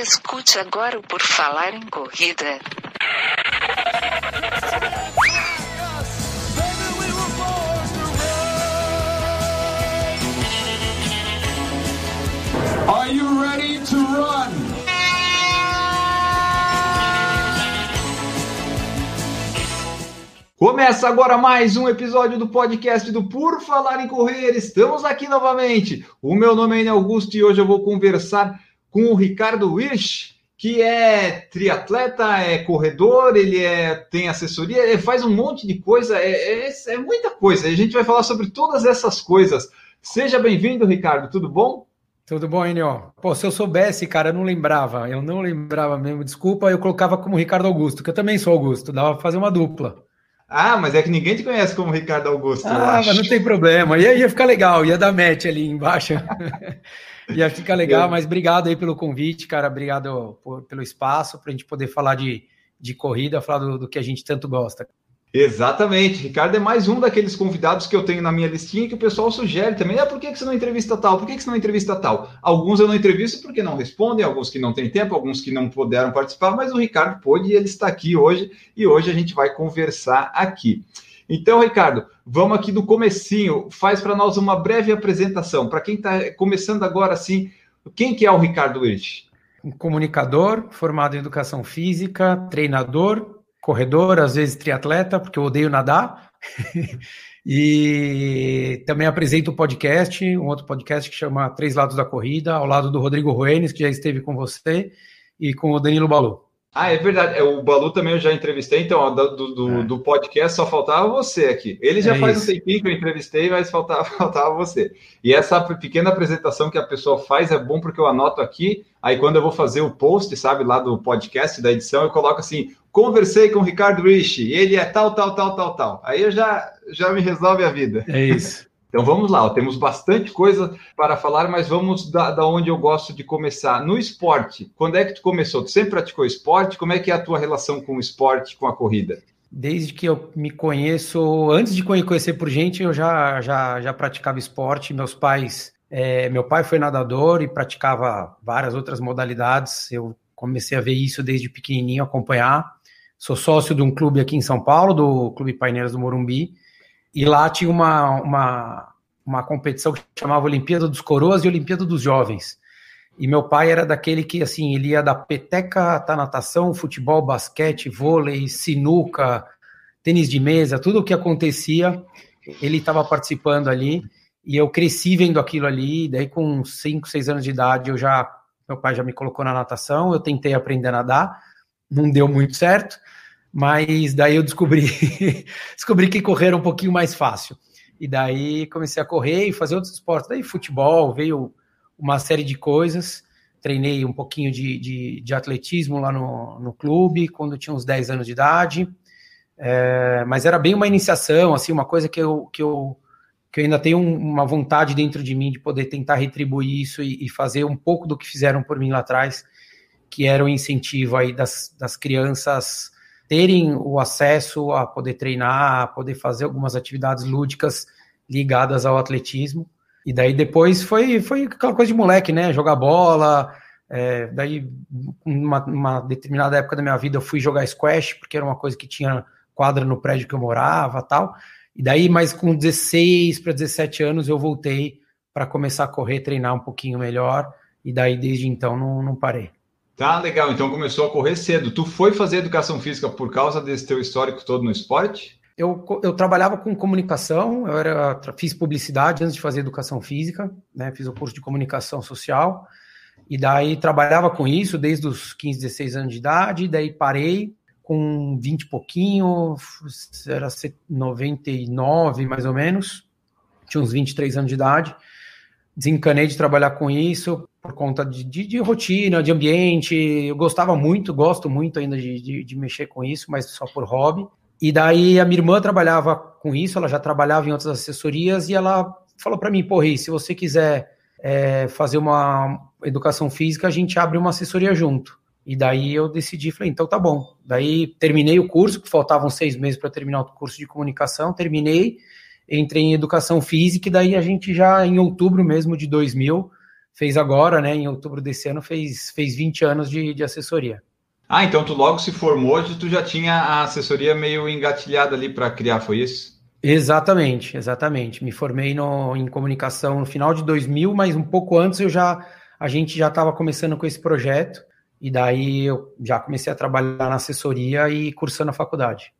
Escute agora o Por Falar em Corrida. Are you ready to run? Começa agora mais um episódio do podcast do Por Falar em Correr. Estamos aqui novamente. O meu nome é Augusto e hoje eu vou conversar com o Ricardo Wirsch, que é triatleta, é corredor, ele é, tem assessoria, ele faz um monte de coisa, é, é, é muita coisa. A gente vai falar sobre todas essas coisas. Seja bem-vindo, Ricardo, tudo bom? Tudo bom, Enio? Pô, se eu soubesse, cara, eu não lembrava. Eu não lembrava mesmo. Desculpa, eu colocava como Ricardo Augusto, que eu também sou Augusto. Dava pra fazer uma dupla. Ah, mas é que ninguém te conhece como Ricardo Augusto. Ah, mas não tem problema. Ia, ia ficar legal, ia dar match ali embaixo. ia ficar legal, mas obrigado aí pelo convite, cara. Obrigado por, pelo espaço para a gente poder falar de, de corrida, falar do, do que a gente tanto gosta. Exatamente. Ricardo é mais um daqueles convidados que eu tenho na minha listinha que o pessoal sugere também. Ah, por que, que você não entrevista tal? Por que, que você não entrevista tal? Alguns eu não entrevisto porque não respondem, alguns que não têm tempo, alguns que não puderam participar, mas o Ricardo pôde e ele está aqui hoje e hoje a gente vai conversar aqui. Então, Ricardo, vamos aqui do comecinho. Faz para nós uma breve apresentação. Para quem está começando agora assim, quem que é o Ricardo Wirth? Um comunicador, formado em educação física, treinador, corredor, às vezes triatleta, porque eu odeio nadar. e também apresento o um podcast, um outro podcast que chama Três Lados da Corrida, ao lado do Rodrigo Ruenes, que já esteve com você, e com o Danilo Balu. Ah, é verdade. É, o Balu também eu já entrevistei, então, ó, do, do, é. do, podcast só faltava você aqui. Ele já é faz isso. um tempinho que eu entrevistei, mas faltava, faltava você. E essa pequena apresentação que a pessoa faz é bom porque eu anoto aqui, aí quando eu vou fazer o post, sabe, lá do podcast, da edição, eu coloco assim, conversei com o Ricardo Rich, ele é tal, tal, tal, tal, tal. Aí eu já, já me resolve a vida. É isso. Então vamos lá, temos bastante coisa para falar, mas vamos da, da, onde eu gosto de começar. No esporte, quando é que tu começou? Tu sempre praticou esporte? Como é que é a tua relação com o esporte, com a corrida? Desde que eu me conheço, antes de conhecer por gente, eu já, já, já praticava esporte. Meus pais, é, meu pai foi nadador e praticava várias outras modalidades. Eu comecei a ver isso desde pequenininho, acompanhar. Sou sócio de um clube aqui em São Paulo, do Clube Paineiras do Morumbi e lá tinha uma, uma, uma competição que chamava Olimpíada dos Coroas e Olimpíada dos Jovens. E meu pai era daquele que, assim, ele ia da peteca até natação, futebol, basquete, vôlei, sinuca, tênis de mesa, tudo o que acontecia, ele estava participando ali. E eu cresci vendo aquilo ali, daí com 5, 6 anos de idade, eu já, meu pai já me colocou na natação, eu tentei aprender a nadar, não deu muito certo, mas daí eu descobri, descobri que correr era um pouquinho mais fácil. E daí comecei a correr e fazer outros esportes. Daí futebol, veio uma série de coisas. Treinei um pouquinho de, de, de atletismo lá no, no clube, quando eu tinha uns 10 anos de idade. É, mas era bem uma iniciação, assim, uma coisa que eu, que eu, que eu ainda tenho uma vontade dentro de mim de poder tentar retribuir isso e, e fazer um pouco do que fizeram por mim lá atrás, que era o incentivo aí das, das crianças terem o acesso a poder treinar, a poder fazer algumas atividades lúdicas ligadas ao atletismo. E daí depois foi, foi aquela coisa de moleque, né? Jogar bola. É, daí, uma, uma determinada época da minha vida, eu fui jogar squash, porque era uma coisa que tinha quadra no prédio que eu morava tal. E daí, mais com 16 para 17 anos, eu voltei para começar a correr, treinar um pouquinho melhor. E daí, desde então, não, não parei. Tá legal, então começou a correr cedo. Tu foi fazer educação física por causa desse teu histórico todo no esporte? Eu, eu trabalhava com comunicação, eu era, fiz publicidade antes de fazer educação física, né? Fiz o curso de comunicação social, e daí trabalhava com isso desde os 15, 16 anos de idade, daí parei com 20 e pouquinho, era 99 mais ou menos, tinha uns 23 anos de idade, desencanei de trabalhar com isso por conta de, de, de, rotina, de ambiente. Eu gostava muito, gosto muito ainda de, de, de, mexer com isso, mas só por hobby. E daí a minha irmã trabalhava com isso, ela já trabalhava em outras assessorias e ela falou para mim, porra, se você quiser é, fazer uma educação física, a gente abre uma assessoria junto. E daí eu decidi, falei, então tá bom. Daí terminei o curso, que faltavam seis meses para terminar o curso de comunicação, terminei entrei em educação física e daí a gente já em outubro mesmo de 2000 fez agora, né, em outubro desse ano, fez, fez 20 anos de, de assessoria. Ah, então tu logo se formou, tu já tinha a assessoria meio engatilhada ali para criar, foi isso? Exatamente, exatamente. Me formei no, em comunicação no final de 2000, mas um pouco antes eu já a gente já estava começando com esse projeto e daí eu já comecei a trabalhar na assessoria e cursando a faculdade.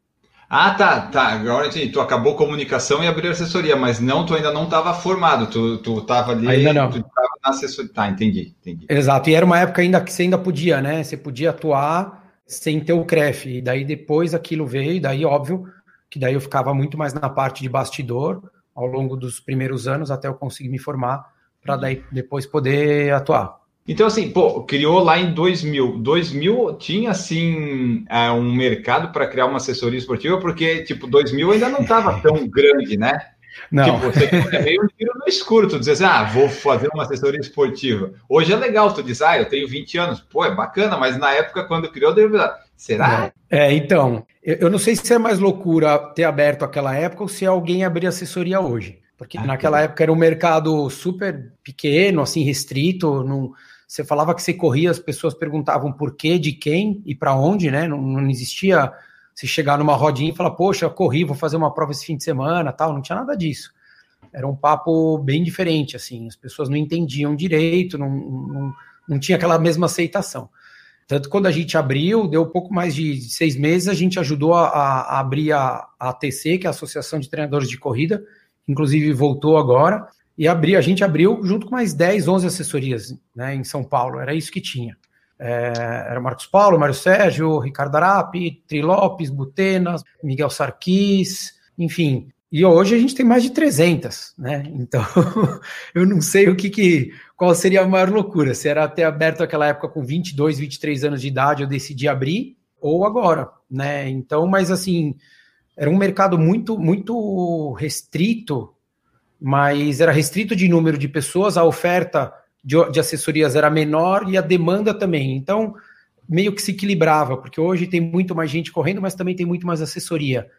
Ah, tá, tá. Agora entendi. Tu acabou comunicação e abriu assessoria, mas não, tu ainda não estava formado, tu, tu tava ali. Ainda não. Tu tava na assessoria. Tá, entendi, entendi. Exato, e era uma época ainda que você ainda podia, né? Você podia atuar sem ter o CREF. E daí depois aquilo veio, e daí, óbvio, que daí eu ficava muito mais na parte de bastidor ao longo dos primeiros anos até eu conseguir me formar para daí depois poder atuar. Então, assim, pô, criou lá em 2000. 2000 tinha, assim, é, um mercado para criar uma assessoria esportiva, porque, tipo, 2000 ainda não estava tão grande, né? Não. Tipo, você é meio um tiro no escuro, tu dizer assim, ah, vou fazer uma assessoria esportiva. Hoje é legal, tu diz, ah, eu tenho 20 anos. Pô, é bacana, mas na época, quando criou, deu será? É, então, eu não sei se é mais loucura ter aberto aquela época ou se alguém abrir assessoria hoje. Porque ah, naquela época era um mercado super pequeno, assim, restrito, não você falava que você corria, as pessoas perguntavam por quê, de quem e para onde, né? Não, não, existia se chegar numa rodinha e falar, poxa, corri, vou fazer uma prova esse fim de semana, tal. Não tinha nada disso. Era um papo bem diferente, assim. As pessoas não entendiam direito, não, não, não tinha aquela mesma aceitação. Tanto quando a gente abriu, deu pouco mais de seis meses, a gente ajudou a, a abrir a, a ATC, que é a Associação de Treinadores de Corrida, inclusive voltou agora, e abri, a gente abriu junto com mais 10, 11 assessorias né, em São Paulo, era isso que tinha. É, era Marcos Paulo, Mário Sérgio, Ricardo Arapi, Tri Lopes, Butenas, Miguel Sarquis, enfim. E hoje a gente tem mais de 300, né? Então, eu não sei o que, que qual seria a maior loucura. Se era ter aberto aquela época com 22, 23 anos de idade, eu decidi abrir, ou agora, né? Então, mas assim, era um mercado muito, muito restrito mas era restrito de número de pessoas, a oferta de, de assessorias era menor e a demanda também. Então, meio que se equilibrava, porque hoje tem muito mais gente correndo, mas também tem muito mais assessoria.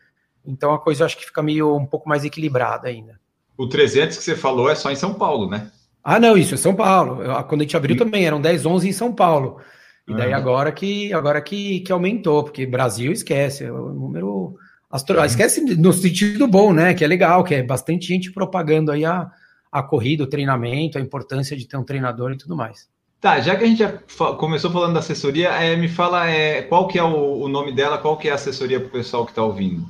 Então a coisa eu acho que fica meio um pouco mais equilibrada ainda. O 300 que você falou é só em São Paulo, né? Ah, não, isso é São Paulo. Quando a gente abriu também eram 10, 11 em São Paulo. E daí agora que agora que, que aumentou, porque Brasil esquece, é o número Astro... Esquece no sentido bom, né? Que é legal, que é bastante gente propagando aí a, a corrida, o treinamento, a importância de ter um treinador e tudo mais. Tá, já que a gente já começou falando da assessoria, é, me fala é, qual que é o, o, nome dela, qual que é a assessoria para o pessoal que está ouvindo?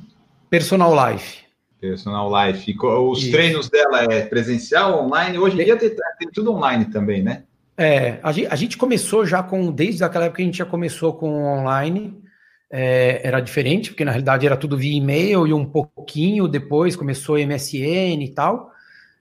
Personal Life. Personal Life. Os Isso. treinos dela é presencial, online? Hoje em dia tem, tem, tudo online também, né? É, a gente, a gente começou já com, desde aquela época a gente já começou com online, é, era diferente, porque na realidade era tudo via e-mail e um pouquinho depois começou MSN e tal,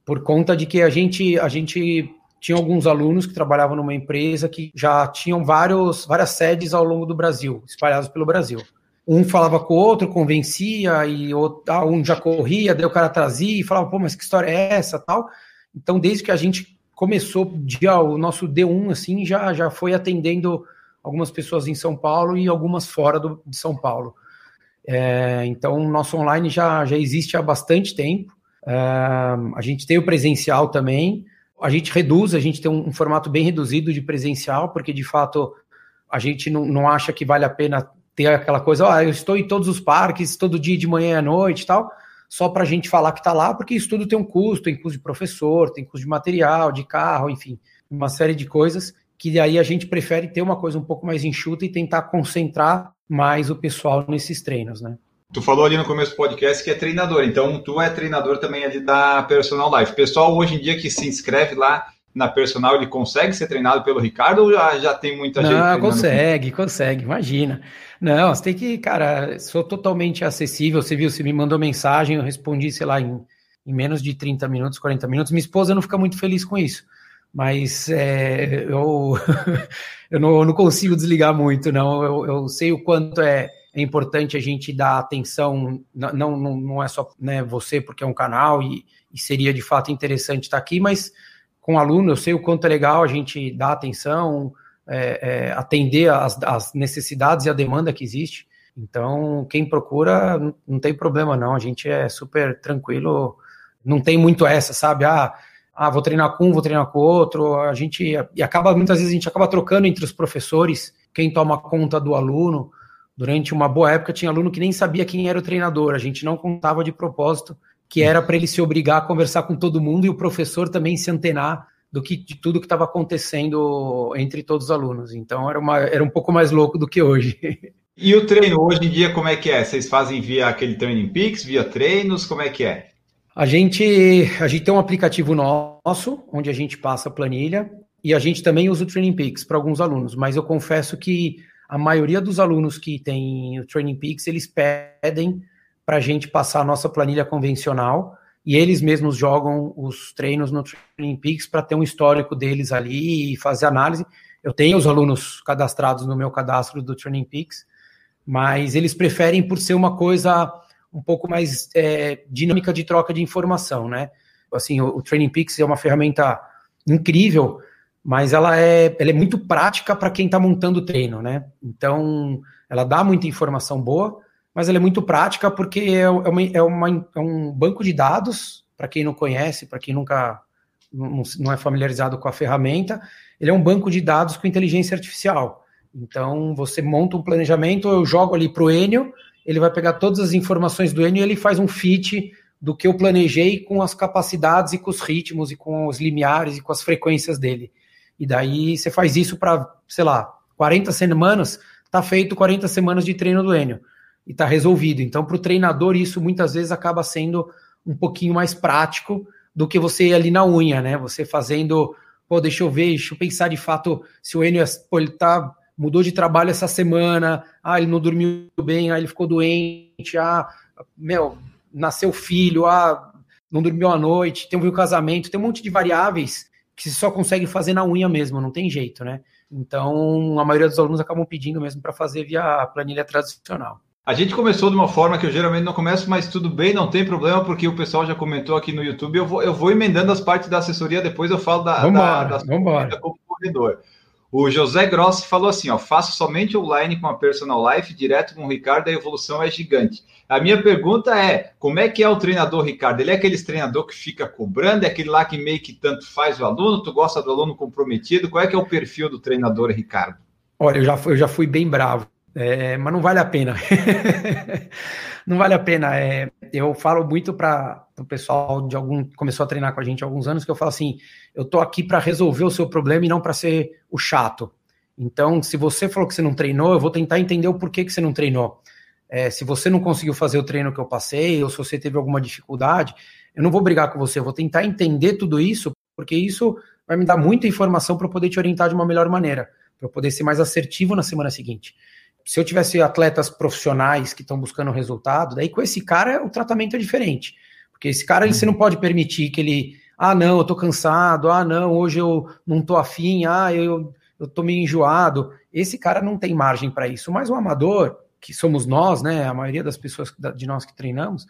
por conta de que a gente, a gente tinha alguns alunos que trabalhavam numa empresa que já tinham vários, várias sedes ao longo do Brasil, espalhados pelo Brasil. Um falava com o outro, convencia, e outro, ah, um já corria, daí o cara trazia e falava, pô, mas que história é essa tal. Então, desde que a gente começou dia, o nosso D1, assim, já, já foi atendendo algumas pessoas em São Paulo e algumas fora do, de São Paulo. É, então, nosso online já, já existe há bastante tempo. É, a gente tem o presencial também. A gente reduz, a gente tem um, um, formato bem reduzido de presencial, porque de fato a gente não, não acha que vale a pena ter aquela coisa, oh, eu estou em todos os parques, todo dia de manhã e à noite e tal, só para a gente falar que está lá, porque isso tudo tem um custo, tem custo de professor, tem custo de material, de carro, enfim, uma série de coisas que aí a gente prefere ter uma coisa um pouco mais enxuta e tentar concentrar mais o pessoal nesses treinos, né? Tu falou ali no começo do podcast que é treinador, então tu é treinador também ali da Personal Life. Pessoal, hoje em dia que se inscreve lá na Personal, ele consegue ser treinado pelo Ricardo ou já, já tem muita gente? Não, consegue, consegue, imagina. Não, você tem que, cara, sou totalmente acessível. Você viu, você me mandou mensagem, eu respondi, sei lá, em, em menos de 30 minutos, 40 minutos. Minha esposa não fica muito feliz com isso mas é, eu, eu, não, eu, não, consigo desligar muito, não. Eu, eu sei o quanto é, é, importante a gente dar atenção, não, não, não é só né, você, porque é um canal e, e, seria de fato interessante estar aqui, mas com aluno eu sei o quanto é legal a gente dar atenção, é, é, atender as necessidades e a demanda que existe. Então, quem procura, não tem problema não, a gente é super tranquilo, não tem muito essa, sabe? Ah, ah, vou treinar com um, vou treinar com outro, a gente e acaba muitas vezes a gente acaba trocando entre os professores quem toma conta do aluno. Durante uma boa época tinha aluno que nem sabia quem era o treinador, a gente não contava de propósito que era para ele se obrigar a conversar com todo mundo e o professor também se antenar do que de tudo que estava acontecendo entre todos os alunos. Então era, uma, era um pouco mais louco do que hoje. E o treino hoje em dia como é que é? Vocês fazem via aquele Training Peaks, via treinos, como é que é? A gente, a gente tem um aplicativo nosso, onde a gente passa a planilha, e a gente também usa o Training Peaks para alguns alunos, mas eu confesso que a maioria dos alunos que tem o Training Peaks, eles pedem para a gente passar a nossa planilha convencional, e eles mesmos jogam os treinos no Training Peaks para ter um histórico deles ali e fazer análise. Eu tenho os alunos cadastrados no meu cadastro do Training Peaks, mas eles preferem por ser uma coisa um pouco mais é, dinâmica de troca de informação, né? Assim, o, o Training Peaks é uma ferramenta incrível, mas ela é, ela é muito prática para quem está montando o treino, né? Então, ela dá muita informação boa, mas ela é muito prática porque é, é uma, é, uma, é um banco de dados, para quem não conhece, para quem nunca não, não é familiarizado com a ferramenta, ele é um banco de dados com inteligência artificial. Então, você monta um planejamento, eu jogo ali para o Enio, ele vai pegar todas as informações do Enio e ele faz um fit do que eu planejei com as capacidades e com os ritmos e com os limiares e com as frequências dele. E daí você faz isso para, sei lá, 40 semanas, tá feito 40 semanas de treino do Enio e tá resolvido. Então, para o treinador, isso muitas vezes acaba sendo um pouquinho mais prático do que você ir ali na unha, né? Você fazendo, pô, deixa eu ver, deixa eu pensar de fato se o Enio, ele tá mudou de trabalho essa semana, ah, ele não dormiu bem, ah, ele ficou doente, ah, meu, nasceu filho, ah, não dormiu à noite, teve um casamento, tem um monte de variáveis que você só consegue fazer na unha mesmo, não tem jeito, né? Então, a maioria dos alunos acabam pedindo mesmo para fazer via planilha tradicional. A gente começou de uma forma que eu geralmente não começo, mas tudo bem, não tem problema, porque o pessoal já comentou aqui no YouTube. Eu vou, eu vou emendando as partes da assessoria, depois eu falo da, vambora, da, da como corredor. O José Grossi falou assim: ó, faço somente online com a Personal Life, direto com o Ricardo, a evolução é gigante. A minha pergunta é: como é que é o treinador, Ricardo? Ele é aquele treinador que fica cobrando, é aquele lá que meio que tanto faz o aluno, tu gosta do aluno comprometido? Qual é que é o perfil do treinador, Ricardo? Olha, eu já, eu já fui bem bravo, é, mas não vale a pena. não vale a pena. É, eu falo muito para o pessoal de algum começou a treinar com a gente há alguns anos que eu falo assim: eu tô aqui para resolver o seu problema e não para ser o chato. Então, se você falou que você não treinou, eu vou tentar entender o porquê que você não treinou. É, se você não conseguiu fazer o treino que eu passei, ou se você teve alguma dificuldade, eu não vou brigar com você, eu vou tentar entender tudo isso, porque isso vai me dar muita informação para eu poder te orientar de uma melhor maneira, para eu poder ser mais assertivo na semana seguinte. Se eu tivesse atletas profissionais que estão buscando resultado, daí com esse cara o tratamento é diferente. Porque esse cara você não pode permitir que ele, ah, não, eu tô cansado, ah, não, hoje eu não tô afim, ah, eu, eu tô meio enjoado. Esse cara não tem margem para isso. Mas o amador, que somos nós, né, a maioria das pessoas de nós que treinamos,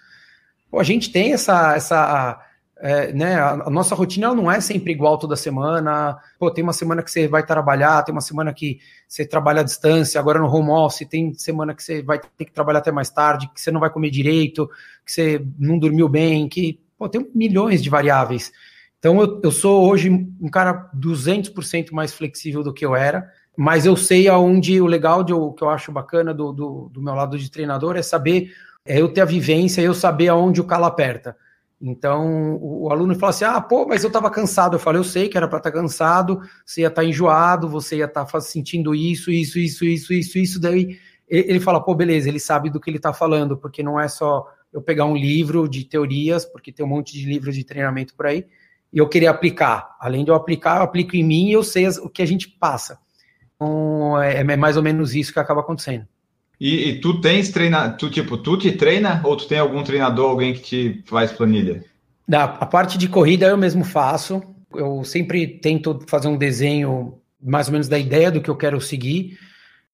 pô, a gente tem essa, essa é, né, a, nossa rotina não é sempre igual toda semana. Pô, tem uma semana que você vai trabalhar, tem uma semana que você trabalha à distância, agora no home office, tem semana que você vai ter que trabalhar até mais tarde, que você não vai comer direito, que você não dormiu bem, que pô, tem milhões de variáveis. Então eu, eu sou hoje um cara 200% mais flexível do que eu era, mas eu sei aonde o legal de, o que eu acho bacana do, do, do meu lado de treinador é saber, é eu ter a vivência, eu saber aonde o calo aperta. Então, o, aluno fala assim: ah, pô, mas eu estava cansado. Eu falei: eu sei que era para estar tá cansado, você ia estar tá enjoado, você ia estar tá sentindo isso, isso, isso, isso, isso, isso. Daí ele fala: pô, beleza, ele sabe do que ele está falando, porque não é só eu pegar um livro de teorias, porque tem um monte de livros de treinamento por aí, e eu querer aplicar. Além de eu aplicar, eu aplico em mim e eu sei o que a gente passa. Então, é, é mais ou menos isso que acaba acontecendo. E, e, tu tens treina, tu tipo, tu te treina ou tu tem algum treinador, alguém que te faz planilha? Da, a parte de corrida eu mesmo faço. Eu sempre tento fazer um desenho mais ou menos da ideia do que eu quero seguir.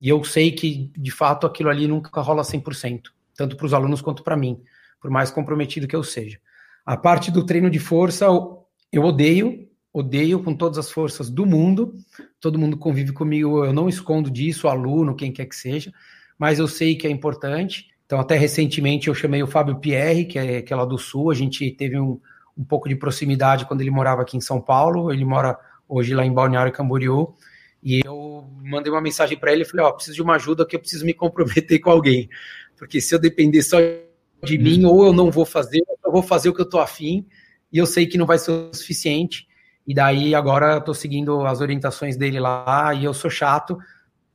E eu sei que, de fato, aquilo ali nunca rola 100%, tanto para os alunos quanto para mim, por mais comprometido que eu seja. A parte do treino de força, eu odeio, odeio com todas as forças do mundo. Todo mundo convive comigo, eu não escondo disso, aluno, quem quer que seja mas eu sei que é importante. Então, até recentemente eu chamei o Fábio Pierre, que é, que é lá do Sul, a gente teve um, um pouco de proximidade quando ele morava aqui em São Paulo. Ele mora hoje lá em Balneário Camboriú. E eu mandei uma mensagem para ele e falei: Ó, oh, preciso de uma ajuda que eu preciso me comprometer com alguém. Porque se eu depender só de mim, ou eu não vou fazer, ou eu vou fazer o que eu tô afim, e eu sei que não vai ser o suficiente. E daí agora eu tô seguindo as orientações dele lá, e eu sou chato,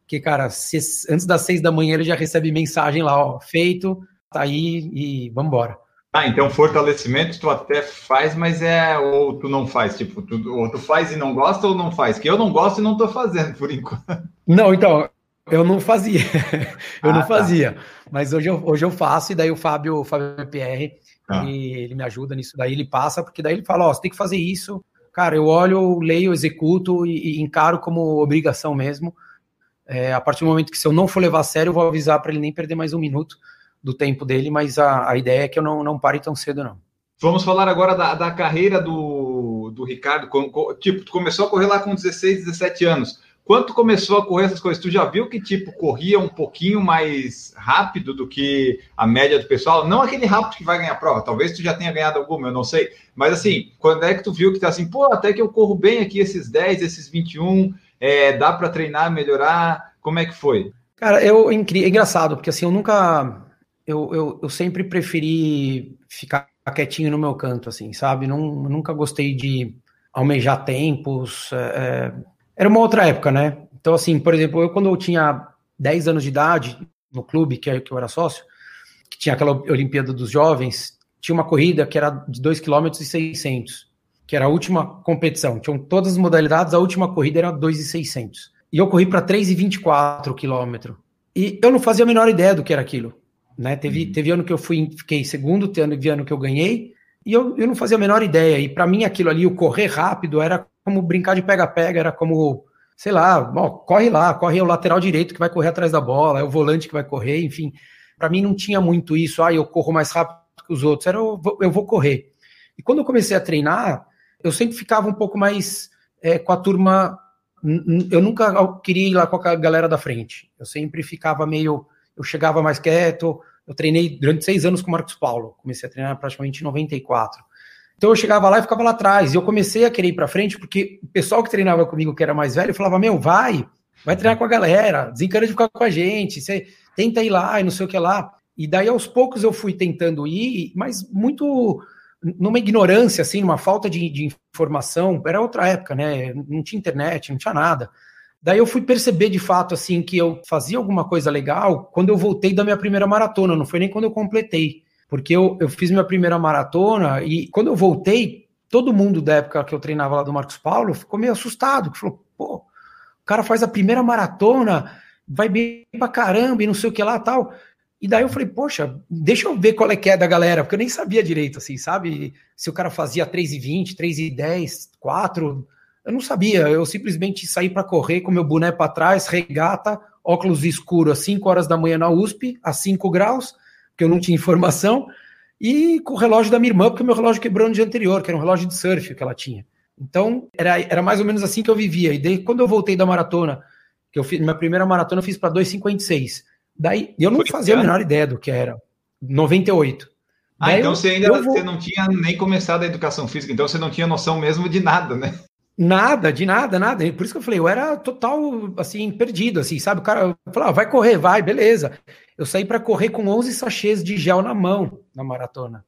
porque, cara, se, antes das seis da manhã ele já recebe mensagem lá, ó, feito, tá aí e vambora. Ah, então fortalecimento tu até faz, mas é ou tu não faz, tipo, tu, ou tu faz e não gosta ou não faz, que eu não gosto e não tô fazendo por enquanto. Não, então, eu não fazia, eu ah, não tá. fazia, tá. mas hoje eu, hoje eu faço e daí o Fábio, o Fábio PR, ah. ele, ele, me ajuda nisso, daí ele passa, porque daí ele fala, ó, oh, você tem que fazer isso, cara, eu olho, leio, executo e, e encaro como obrigação mesmo, é, a partir do momento que se eu não for levar a sério, eu vou avisar para ele nem perder mais um minuto, do tempo dele, mas a, a ideia é que eu não, não pare tão cedo, não. Vamos falar agora da, da carreira do, do Ricardo. Com, com, tipo, tu começou a correr lá com 16, 17 anos. Quando começou a correr essas coisas, tu já viu que tipo corria um pouquinho mais rápido do que a média do pessoal? Não aquele rápido que vai ganhar a prova, talvez tu já tenha ganhado alguma, eu não sei. Mas assim, quando é que tu viu que tá assim, pô, até que eu corro bem aqui esses 10, esses 21, é, dá para treinar, melhorar? Como é que foi? Cara, eu é engraçado, porque assim, eu nunca eu, eu, eu sempre preferi ficar quietinho no meu canto, assim, sabe? Não, nunca gostei de almejar tempos. É, é, era uma outra época, né? Então, assim, por exemplo, eu quando eu tinha 10 anos de idade, no clube que, que eu era sócio, que tinha aquela Olimpíada dos Jovens, tinha uma corrida que era de 2 km e 600, que era a última competição. Tinham todas as modalidades, a última corrida era 2,600. E eu corri para 3,24 km. E eu não fazia a menor ideia do que era aquilo. Né? Teve, uhum. teve ano que eu fui, fiquei segundo, teve ano que eu ganhei, e eu, eu não fazia a menor ideia. E para mim aquilo ali, o correr rápido, era como brincar de pega-pega, era como, sei lá, corre lá, corre o lateral direito que vai correr atrás da bola, é o volante que vai correr, enfim. Para mim não tinha muito isso, ah, eu corro mais rápido que os outros, era eu vou, eu vou correr. E quando eu comecei a treinar, eu sempre ficava um pouco mais é, com a turma. Eu nunca queria ir lá com a galera da frente. Eu sempre ficava meio. Eu chegava mais quieto, eu treinei durante seis anos com o Marcos Paulo. Comecei a treinar praticamente em 94. Então eu chegava lá e ficava lá atrás. E eu comecei a querer ir para frente, porque o pessoal que treinava comigo, que era mais velho, falava: Meu, vai, vai treinar com a galera, desencana de ficar com a gente, você tenta ir lá e não sei o que lá. E daí aos poucos eu fui tentando ir, mas muito numa ignorância, assim, numa falta de, de informação. Era outra época, né? Não tinha internet, não tinha nada. Daí eu fui perceber de fato assim que eu fazia alguma coisa legal quando eu voltei da minha primeira maratona, não foi nem quando eu completei. Porque eu, eu fiz minha primeira maratona e quando eu voltei, todo mundo da época que eu treinava lá do Marcos Paulo ficou meio assustado, que falou, pô, o cara faz a primeira maratona, vai bem pra caramba e não sei o que lá tal. E daí eu falei, poxa, deixa eu ver qual é que é da galera, porque eu nem sabia direito, assim, sabe? Se o cara fazia 3,20, 3,10, 4, eu não sabia, eu simplesmente saí para correr com meu boné para trás, regata, óculos escuro às 5 horas da manhã na USP, a 5 graus, porque eu não tinha informação, e com o relógio da minha irmã, porque o meu relógio quebrou no dia anterior, que era um relógio de surf que ela tinha. Então, era, era mais ou menos assim que eu vivia. E daí, quando eu voltei da maratona, que eu fiz, minha primeira maratona eu fiz para 2,56. Daí, eu não Foi fazia a menor ideia do que era. 98. Ah, daí então eu, você ainda vou... você não tinha nem começado a educação física, então você não tinha noção mesmo de nada, né? Nada, de nada, nada. Por isso que eu falei, eu era total, assim, perdido, assim, sabe? O cara falou, ah, vai correr, vai, beleza. Eu saí para correr com 11 sachês de gel na mão, na maratona.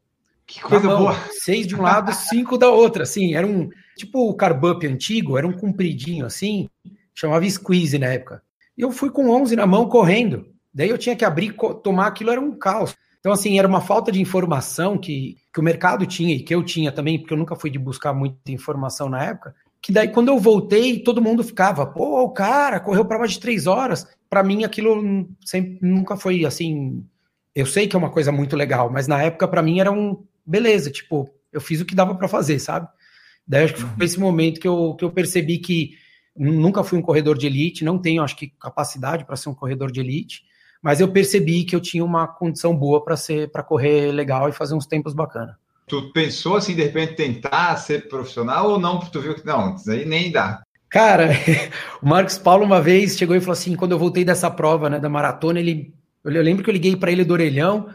Que coisa mão, boa. Seis de um lado, cinco da outra, assim. Era um, tipo o carbup antigo, era um compridinho, assim, chamava squeeze na época. E eu fui com 11 na mão, correndo. Daí eu tinha que abrir, tomar aquilo, era um caos. Então, assim, era uma falta de informação que, que o mercado tinha e que eu tinha também, porque eu nunca fui de buscar muita informação na época que daí quando eu voltei, todo mundo ficava, pô, o cara correu para mais de três horas. Para mim, aquilo sempre, nunca foi assim. Eu sei que é uma coisa muito legal, mas na época, para mim, era um beleza, tipo, eu fiz o que dava para fazer, sabe? Daí acho que foi uhum. esse momento que eu, que eu percebi que nunca fui um corredor de elite, não tenho, acho que, capacidade para ser um corredor de elite, mas eu percebi que eu tinha uma condição boa para ser para correr legal e fazer uns tempos bacana. Tu pensou assim, de repente, tentar ser profissional ou não? Tu viu que não, aí nem dá. Cara, o Marcos Paulo uma vez chegou e falou assim, quando eu voltei dessa prova, né, da maratona, ele, eu lembro que eu liguei para ele do orelhão,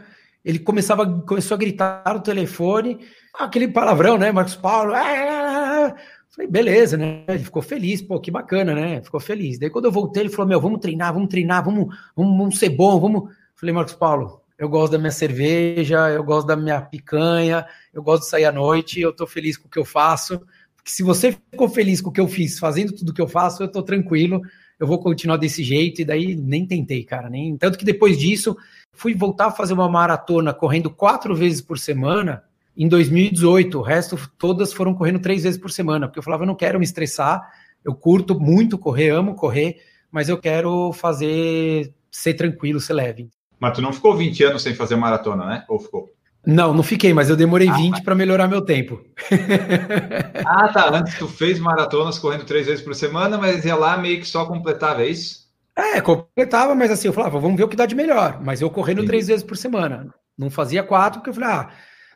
ele começava, começou a gritar no telefone, aquele palavrão, né, Marcos Paulo. Ah, ah, ah. Falei, beleza, né? Ele ficou feliz, pô, que bacana, né? Ficou feliz. Daí quando eu voltei, ele falou: Meu, vamos treinar, vamos treinar, vamos, vamos, vamos ser bom, vamos. Falei, Marcos Paulo, eu gosto da minha cerveja, eu gosto da minha picanha, eu gosto de sair à noite, eu tô feliz com o que eu faço. Porque se você ficou feliz com o que eu fiz, fazendo tudo que eu faço, eu tô tranquilo, eu vou continuar desse jeito, e daí nem tentei, cara. Nem... Tanto que depois disso, fui voltar a fazer uma maratona correndo quatro vezes por semana em 2018. O resto, todas foram correndo três vezes por semana, porque eu falava, eu não quero me estressar, eu curto muito correr, amo correr, mas eu quero fazer ser tranquilo, ser leve. Mas tu não ficou 20 anos sem fazer maratona, né? Ou ficou? Não, não fiquei, mas eu demorei ah, 20 para melhorar meu tempo. ah, tá. Antes tu fez maratonas correndo três vezes por semana, mas ia lá meio que só completava, é isso? É, completava, mas assim, eu falava, vamos ver o que dá de melhor. Mas eu correndo Sim. três vezes por semana. Não fazia quatro, porque eu falei, ah,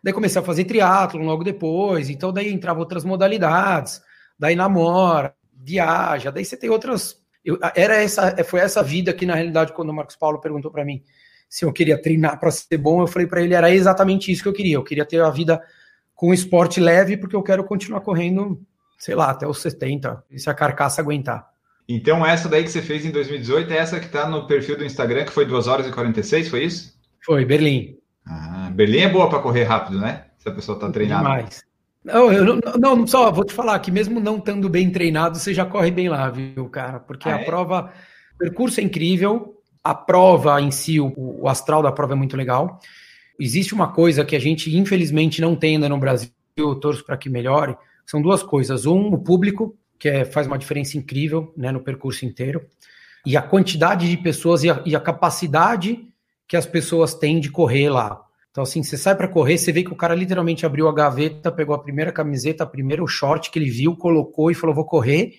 Daí comecei a fazer triatlo logo depois, então daí entrava outras modalidades, daí namora, viaja, daí você tem outras. Eu, era essa, foi essa vida que na realidade quando o Marcos Paulo perguntou para mim se eu queria treinar para ser bom, eu falei para ele era exatamente isso que eu queria. Eu queria ter a vida com esporte leve porque eu quero continuar correndo, sei lá, até os 70, se a carcaça aguentar. Então essa daí que você fez em 2018 é essa que está no perfil do Instagram, que foi 2 horas e 46, foi isso? Foi, Berlim. Ah, Berlim é boa para correr rápido, né? Se a pessoa está treinada. Demais. Não, eu não, não, só vou te falar que mesmo não estando bem treinado, você já corre bem lá, viu, cara? Porque ah, a é? prova, o percurso é incrível, a prova em si, o, o, astral da prova é muito legal. Existe uma coisa que a gente, infelizmente, não tem ainda no Brasil, eu torço para que melhore, são duas coisas. Um, o público, que é, faz uma diferença incrível né, no percurso inteiro, e a quantidade de pessoas e a, e a capacidade que as pessoas têm de correr lá. Então, assim, você sai para correr, você vê que o cara literalmente abriu a gaveta, pegou a primeira camiseta, a primeira o short que ele viu, colocou e falou: vou correr.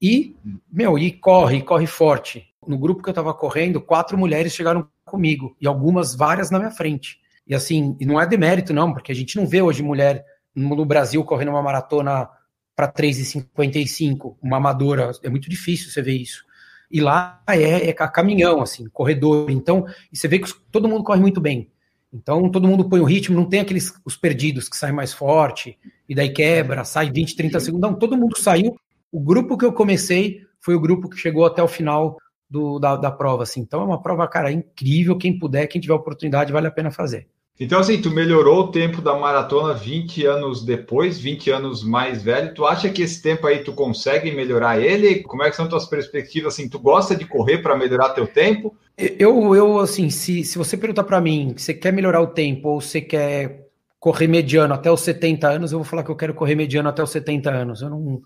E, meu, e corre, corre forte. No grupo que eu tava correndo, quatro mulheres chegaram comigo, e algumas, várias na minha frente. E assim, e não é demérito, não, porque a gente não vê hoje mulher no Brasil correndo uma maratona para 3,55, uma amadora. É muito difícil você ver isso. E lá é, é caminhão, assim, corredor. Então, e você vê que todo mundo corre muito bem. Então, todo mundo põe o ritmo, não tem aqueles os perdidos que saem mais forte, e daí quebra, sai 20, 30 segundos. Não, todo mundo saiu. O grupo que eu comecei foi o grupo que chegou até o final do, da, da prova. Assim. Então, é uma prova, cara, incrível. Quem puder, quem tiver oportunidade, vale a pena fazer. Então, assim, tu melhorou o tempo da maratona 20 anos depois, 20 anos mais velho. Tu acha que esse tempo aí tu consegue melhorar ele? Como é que são tuas perspectivas? Assim, tu gosta de correr para melhorar teu tempo? Eu, eu assim, se, se você perguntar para mim, você quer melhorar o tempo ou você quer correr mediano até os 70 anos, eu vou falar que eu quero correr mediano até os 70 anos. Eu não...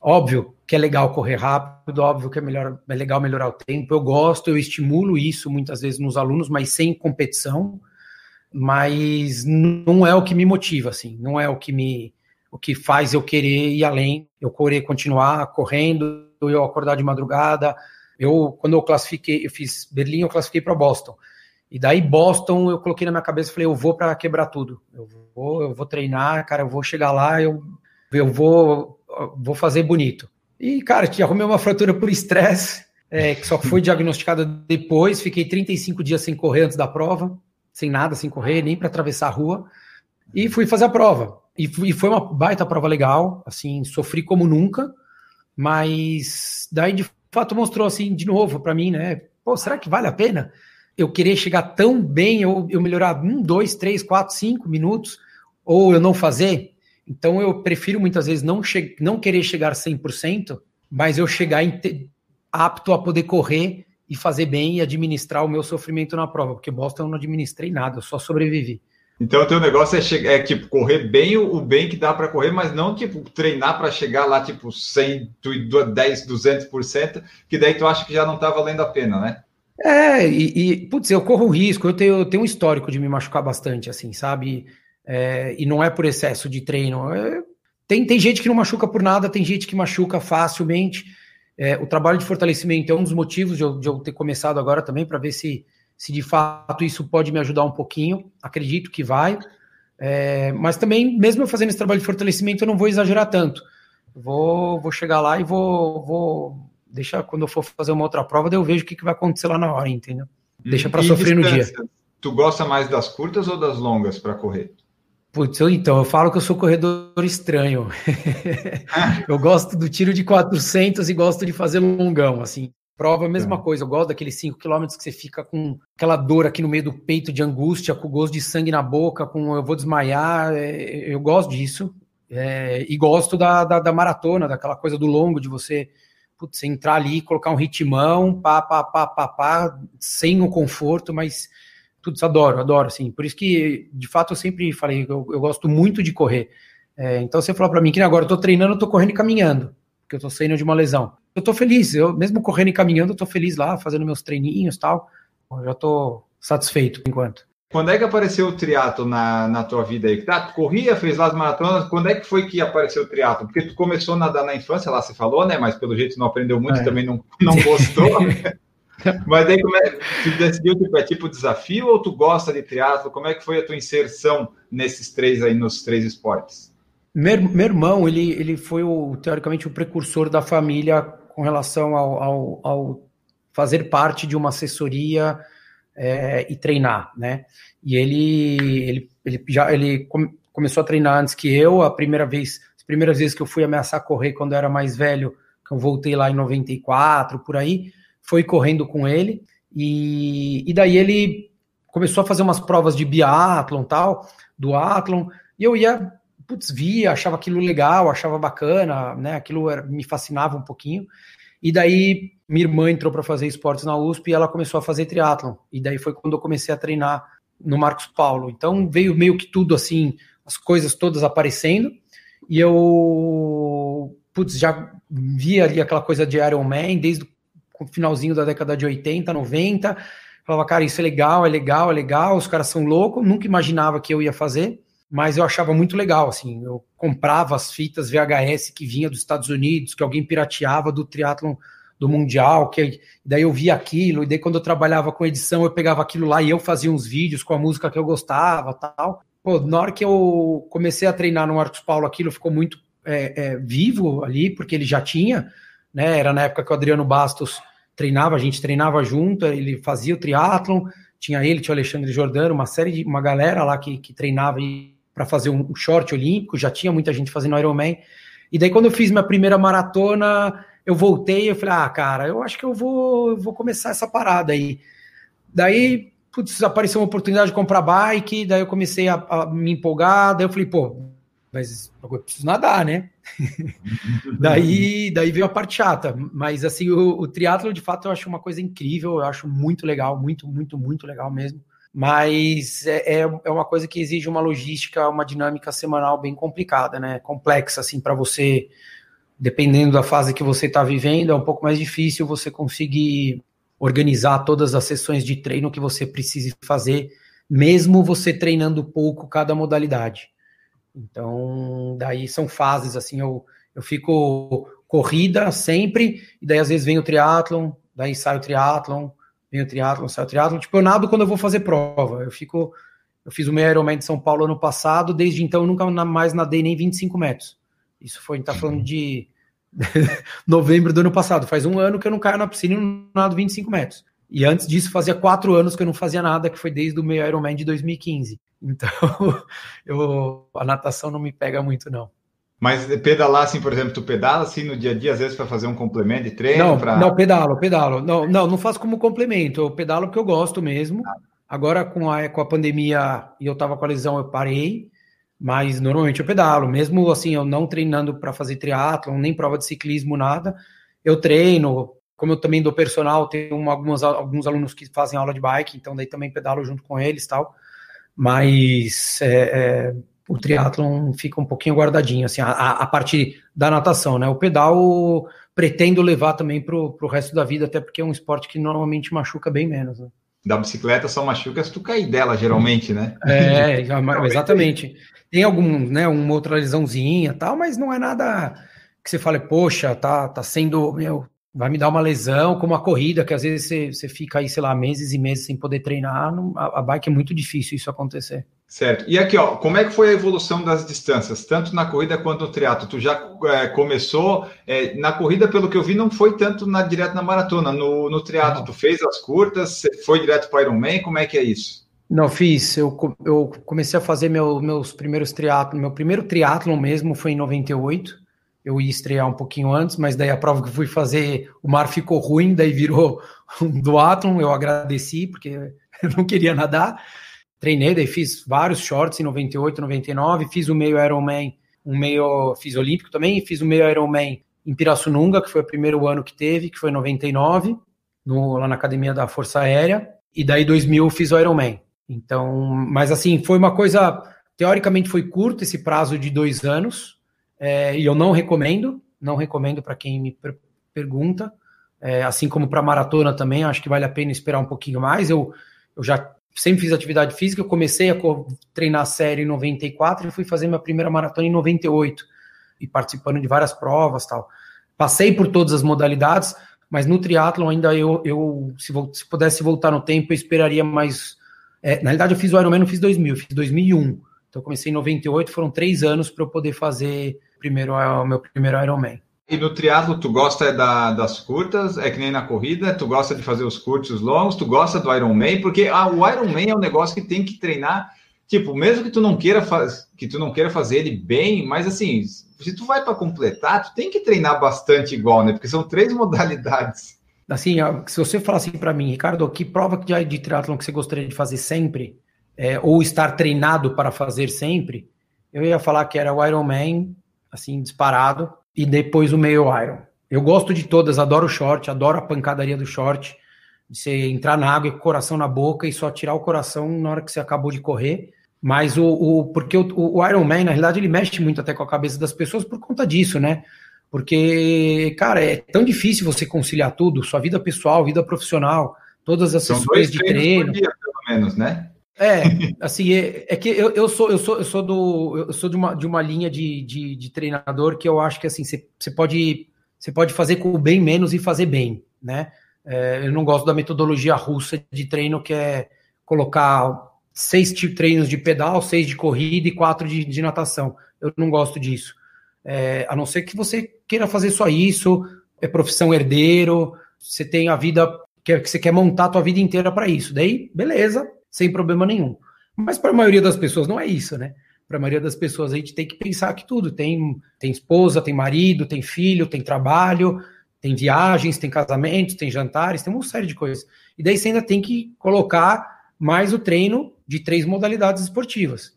Óbvio que é legal correr rápido, óbvio que é, melhor, é legal melhorar o tempo. Eu gosto, eu estimulo isso muitas vezes nos alunos, mas sem competição mas não é o que me motiva, assim, não é o que me o que faz eu querer ir além, eu querer continuar correndo, eu acordar de madrugada. Eu quando eu classifiquei, eu fiz Berlim, eu classifiquei para Boston. E daí Boston eu coloquei na minha cabeça, falei, eu vou para quebrar tudo. Eu vou, eu vou treinar, cara, eu vou chegar lá, eu eu vou vou fazer bonito. E cara, que arrumei uma fratura por estresse, é, que só foi diagnosticada depois, fiquei 35 dias sem correr antes da prova sem nada, sem correr, nem para atravessar a rua, e fui fazer a prova. E, e foi uma baita prova legal, assim, sofri como nunca, mas daí de fato mostrou assim de novo para mim, né? Pô, será que vale a pena eu querer chegar tão bem, eu, eu melhorar um, dois, três, quatro, cinco minutos, ou eu não fazer? Então eu prefiro muitas vezes não, não querer chegar 100%, mas eu chegar apto a poder correr e fazer bem e administrar o meu sofrimento na prova, porque Boston eu não administrei nada, eu só sobrevivi. Então o teu negócio é, chegar, é tipo correr bem o, o bem que dá para correr, mas não tipo treinar para chegar lá tipo 100, 10, 200%, que daí tu acha que já não tá valendo a pena, né? É, e, e putz, eu corro risco, eu tenho, eu tenho um histórico de me machucar bastante, assim, sabe? É, e não é por excesso de treino. É, tem, tem gente que não machuca por nada, tem gente que machuca facilmente. É, o trabalho de fortalecimento é um dos motivos de eu, de eu ter começado agora também, para ver se, se de fato isso pode me ajudar um pouquinho. Acredito que vai. É, mas também, mesmo eu fazendo esse trabalho de fortalecimento, eu não vou exagerar tanto. Vou, vou chegar lá e vou, vou deixar quando eu for fazer uma outra prova, daí eu vejo o que, que vai acontecer lá na hora, entendeu? Deixa para sofrer no dia. Tu gosta mais das curtas ou das longas para correr? Putz, eu, então, eu falo que eu sou corredor estranho. eu gosto do tiro de 400 e gosto de fazer longão, assim. Prova a mesma é. coisa, eu gosto daqueles 5 km que você fica com aquela dor aqui no meio do peito de angústia, com gosto de sangue na boca, com eu vou desmaiar, é, eu gosto disso. É, e gosto da, da, da, maratona, daquela coisa do longo, de você, putz, entrar ali, colocar um ritmão, pá, pá, pá, pá, pá, sem o conforto, mas Putz, adoro, adoro, assim. Por isso que, de fato, eu sempre falei, eu, eu gosto muito de correr. É, então, você falou para mim que agora eu tô treinando, eu tô correndo e caminhando, porque eu tô saindo de uma lesão. Eu tô feliz, eu mesmo correndo e caminhando, eu tô feliz lá, fazendo meus treininhos e tal. Eu já tô satisfeito por enquanto. Quando é que apareceu o triatlo na, na tua vida aí? Tá, tu corria, fez lá as maratonas, quando é que foi que apareceu o triatlo? Porque tu começou a nadar na infância, lá você falou, né? Mas pelo jeito não aprendeu muito, é. também não, não gostou. Mas aí como é, tu decidiu tipo, é tipo desafio ou tu gosta de triatlo? Como é que foi a tua inserção nesses três aí, nos três esportes? Meu, meu irmão, ele, ele foi o, teoricamente o precursor da família com relação ao, ao, ao fazer parte de uma assessoria é, e treinar, né? E ele, ele, ele já ele começou a treinar antes que eu. A primeira vez, as primeiras vezes que eu fui ameaçar correr quando eu era mais velho, que eu voltei lá em 94, por aí, foi correndo com ele, e, e daí ele começou a fazer umas provas de biatlon tal, do atlon, e eu ia, putz, via, achava aquilo legal, achava bacana, né, aquilo era, me fascinava um pouquinho, e daí minha irmã entrou para fazer esportes na USP e ela começou a fazer triatlon, e daí foi quando eu comecei a treinar no Marcos Paulo, então veio meio que tudo assim, as coisas todas aparecendo, e eu, putz, já via ali aquela coisa de Iron Man desde finalzinho da década de 80, 90. Falava, cara, isso é legal, é legal, é legal, os caras são loucos, nunca imaginava que eu ia fazer, mas eu achava muito legal, assim, eu comprava as fitas VHS que vinha dos Estados Unidos, que alguém pirateava do triatlon do Mundial, que daí eu via aquilo, e daí quando eu trabalhava com edição, eu pegava aquilo lá e eu fazia uns vídeos com a música que eu gostava tal. Pô, na hora que eu comecei a treinar no Marcos Paulo, aquilo ficou muito é, é, vivo ali, porque ele já tinha, né? Era na época que o Adriano Bastos treinava, a gente treinava junto, ele fazia o triatlon, tinha ele, tinha o Alexandre Jordano, uma série de uma galera lá que, que treinava para fazer um, short olímpico, já tinha muita gente fazendo Ironman. E daí quando eu fiz minha primeira maratona, eu voltei, eu falei: "Ah, cara, eu acho que eu vou, eu vou começar essa parada aí". Daí, putz, apareceu uma oportunidade de comprar bike, daí eu comecei a, a me empolgar, daí eu falei: "Pô, mas eu preciso nadar, né? daí, daí veio a parte chata. Mas assim, o, o triatlo de fato eu acho uma coisa incrível, eu acho muito legal, muito, muito, muito legal mesmo. Mas é, é, é uma coisa que exige uma logística, uma dinâmica semanal bem complicada, né? Complexa, assim, para você, dependendo da fase que você está vivendo, é um pouco mais difícil você conseguir organizar todas as sessões de treino que você precise fazer, mesmo você treinando pouco cada modalidade. Então, daí são fases, assim, eu, eu fico corrida sempre, e daí às vezes vem o triatlon, daí sai o triatlon, vem o triatlon, sai o triatlon. Tipo, eu nado quando eu vou fazer prova. Eu fico. Eu fiz o meio Ironman de São Paulo ano passado, desde então eu nunca mais nadei nem 25 metros. Isso foi, a gente tá falando de novembro do ano passado. Faz um ano que eu não caio na piscina e não nado 25 metros. E antes disso, fazia quatro anos que eu não fazia nada, que foi desde o meio Ironman de 2015. Então, eu, a natação não me pega muito, não. Mas pedalar, assim, por exemplo, tu pedala assim no dia a dia, às vezes, para fazer um complemento de treino? Não, pra... não, pedalo, pedalo. Não, não, não faço como complemento, eu pedalo porque eu gosto mesmo. Agora, com a, com a pandemia e eu tava com a lesão, eu parei, mas normalmente eu pedalo. Mesmo assim, eu não treinando para fazer triatlon, nem prova de ciclismo, nada, eu treino. Como eu também dou personal, tenho algumas, alguns alunos que fazem aula de bike, então daí também pedalo junto com eles tal mas é, é, o triatlon fica um pouquinho guardadinho, assim, a, a, parte da natação, né? O pedal pretendo levar também para o resto da vida, até porque é um esporte que normalmente machuca bem menos. Né? Da bicicleta só machuca se tu cair dela, geralmente, né? É, exatamente. Tem algum, né, uma outra lesãozinha tal, mas não é nada que você fale, poxa, tá, tá sendo, meu, vai me dar uma lesão, como a corrida, que às vezes você, você fica aí, sei lá, meses e meses sem poder treinar, não, a, a, bike é muito difícil isso acontecer. Certo. E aqui, ó, como é que foi a evolução das distâncias, tanto na corrida quanto no triatlo? Tu já é, começou, é, na corrida, pelo que eu vi, não foi tanto na, direto na maratona, no, no triatlo, tu fez as curtas, foi direto para Ironman, como é que é isso? Não, fiz. Eu, eu comecei a fazer meu, meus primeiros triatlos. Meu primeiro triatlon mesmo foi em 98. Eu ia estrear um pouquinho antes, mas daí a prova que fui fazer, o mar ficou ruim, daí virou um duatlon. Eu agradeci, porque eu não queria nadar. Treinei, daí fiz vários shorts em 98, 99. Fiz o meio Ironman, um meio. Fiz Olímpico também, fiz o meio Ironman em Pirassununga, que foi o primeiro ano que teve, que foi em 99, no, lá na Academia da Força Aérea. E daí 2000 eu fiz o Ironman. Então, mas assim, foi uma coisa, teoricamente foi curto esse prazo de dois anos, é, e eu não recomendo, não recomendo para quem me per pergunta, é, assim como para maratona também, acho que vale a pena esperar um pouquinho mais. Eu, eu já sempre fiz atividade física, eu comecei a treinar sério em 94 e fui fazer minha primeira maratona em 98, e participando de várias provas tal. Passei por todas as modalidades, mas no triatlon ainda eu, eu se, se pudesse voltar no tempo, eu esperaria mais é, na realidade, eu fiz o Ironman, não fiz 2000, eu fiz 2001. Então, comecei em 98, foram três anos para eu poder fazer primeiro, o meu primeiro Ironman. E no triatlo, tu gosta da, das curtas, é que nem na corrida, tu gosta de fazer os curtos os longos, tu gosta do Ironman, porque ah, o Ironman é um negócio que tem que treinar, tipo, mesmo que tu não queira faz, que tu não queira fazer ele bem, mas assim, se tu vai para completar, tu tem que treinar bastante igual, né? Porque são três modalidades. Assim, se você falar assim para mim, Ricardo, que prova de, de triatlon que você gostaria de fazer sempre, é, ou estar treinado para fazer sempre, eu ia falar que era o Ironman, assim, disparado, e depois o meio Iron. Eu gosto de todas, adoro o short, adoro a pancadaria do short, de você entrar na água com o coração na boca e só tirar o coração na hora que você acabou de correr. Mas o, o porque o, o Iron Man, na realidade, ele mexe muito até com a cabeça das pessoas por conta disso, né? Porque, cara, é tão difícil você conciliar tudo, sua vida pessoal, vida profissional, todas as São sessões de treino. Dia, pelo menos, né? É, assim, é, é, que eu, eu sou, eu sou, eu sou do. Eu sou de uma, de uma linha de, de, de treinador que eu acho que assim, você pode, você pode fazer com bem menos e fazer bem, né? É, eu não gosto da metodologia russa de treino que é colocar seis treinos de pedal, seis de corrida e quatro de, de natação. Eu não gosto disso. É, a não ser que você queira fazer só isso, é profissão herdeiro, você tem a vida que, você quer montar a tua vida inteira para isso. Daí, beleza, sem problema nenhum. Mas para a maioria das pessoas não é isso, né? Para a maioria das pessoas a gente tem que pensar que tudo tem tem esposa, tem marido, tem filho, tem trabalho, tem viagens, tem casamentos, tem jantares, tem uma série de coisas. E daí você ainda tem que colocar mais o treino de três modalidades esportivas.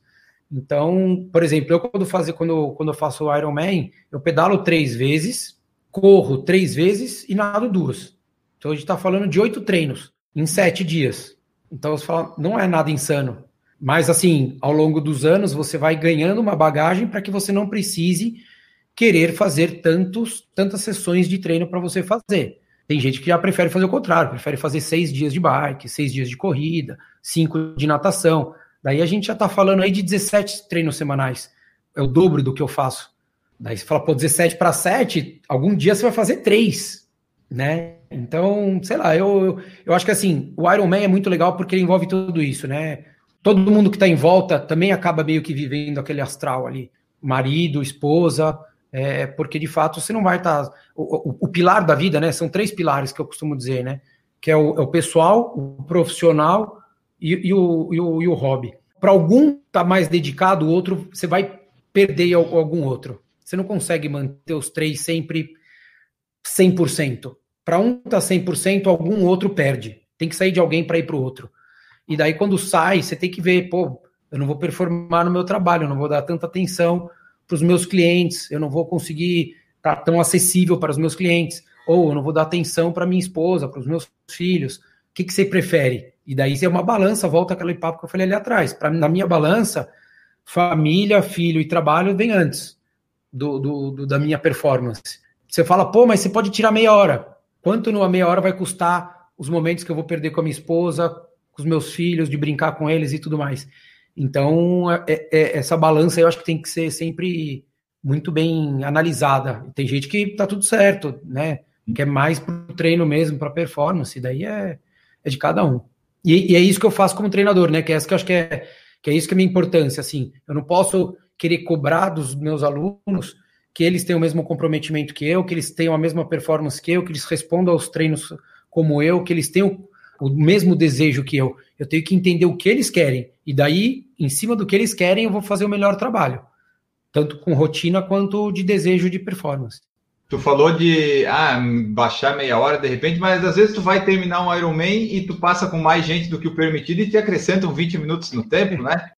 Então, por exemplo, eu quando, fazer, quando, quando eu faço o Ironman, eu pedalo três vezes, corro três vezes e nado duas. Então a gente está falando de oito treinos em sete dias. Então você fala, não é nada insano. Mas assim, ao longo dos anos, você vai ganhando uma bagagem para que você não precise querer fazer tantos, tantas sessões de treino para você fazer. Tem gente que já prefere fazer o contrário, prefere fazer seis dias de bike, seis dias de corrida, cinco de natação. Daí a gente já está falando aí de 17 treinos semanais. É o dobro do que eu faço. Daí você fala, pô, 17 para 7, algum dia você vai fazer 3, né? Então, sei lá, eu, eu, acho que assim, o Iron Man é muito legal porque ele envolve tudo isso, né? Todo mundo que está em volta também acaba meio que vivendo aquele astral ali. Marido, esposa, é, porque de fato você não vai estar. Tá, o, o, o, pilar da vida, né? São três pilares que eu costumo dizer, né? Que é o, é o pessoal, o profissional e, e, o, e, o, e o hobby. Para algum tá mais dedicado, o outro você vai perder algum outro. Você não consegue manter os três sempre 100%. Para um tá 100%, algum outro perde. Tem que sair de alguém para ir para o outro. E daí quando sai, você tem que ver, pô, eu não vou performar no meu trabalho, eu não vou dar tanta atenção para os meus clientes, eu não vou conseguir estar tá tão acessível para os meus clientes, ou eu não vou dar atenção para minha esposa, para os meus filhos. O que, que você prefere? E daí é uma balança, volta aquele papo que eu falei ali atrás. Pra, na minha balança, família, filho e trabalho vem antes do, do, do, da minha performance. Você fala, pô, mas você pode tirar meia hora. Quanto numa meia hora vai custar os momentos que eu vou perder com a minha esposa, com os meus filhos, de brincar com eles e tudo mais? Então, é, é, é essa balança eu acho que tem que ser sempre muito bem analisada. Tem gente que tá tudo certo, né? Quer mais pro treino mesmo, para performance, daí é, é de cada um. E, e, é isso que eu faço como treinador, né? Que é isso que eu acho que é, que é isso que é a minha importância, assim. Eu não posso querer cobrar dos meus alunos que eles tenham o mesmo comprometimento que eu, que eles tenham a mesma performance que eu, que eles respondam aos treinos como eu, que eles tenham o mesmo desejo que eu. Eu tenho que entender o que eles querem. E daí, em cima do que eles querem, eu vou fazer o melhor trabalho. Tanto com rotina quanto de desejo de performance. Tu falou de ah, baixar meia hora de repente, mas às vezes tu vai terminar um Ironman e tu passa com mais gente do que o permitido e te acrescentam 20 minutos no tempo, né?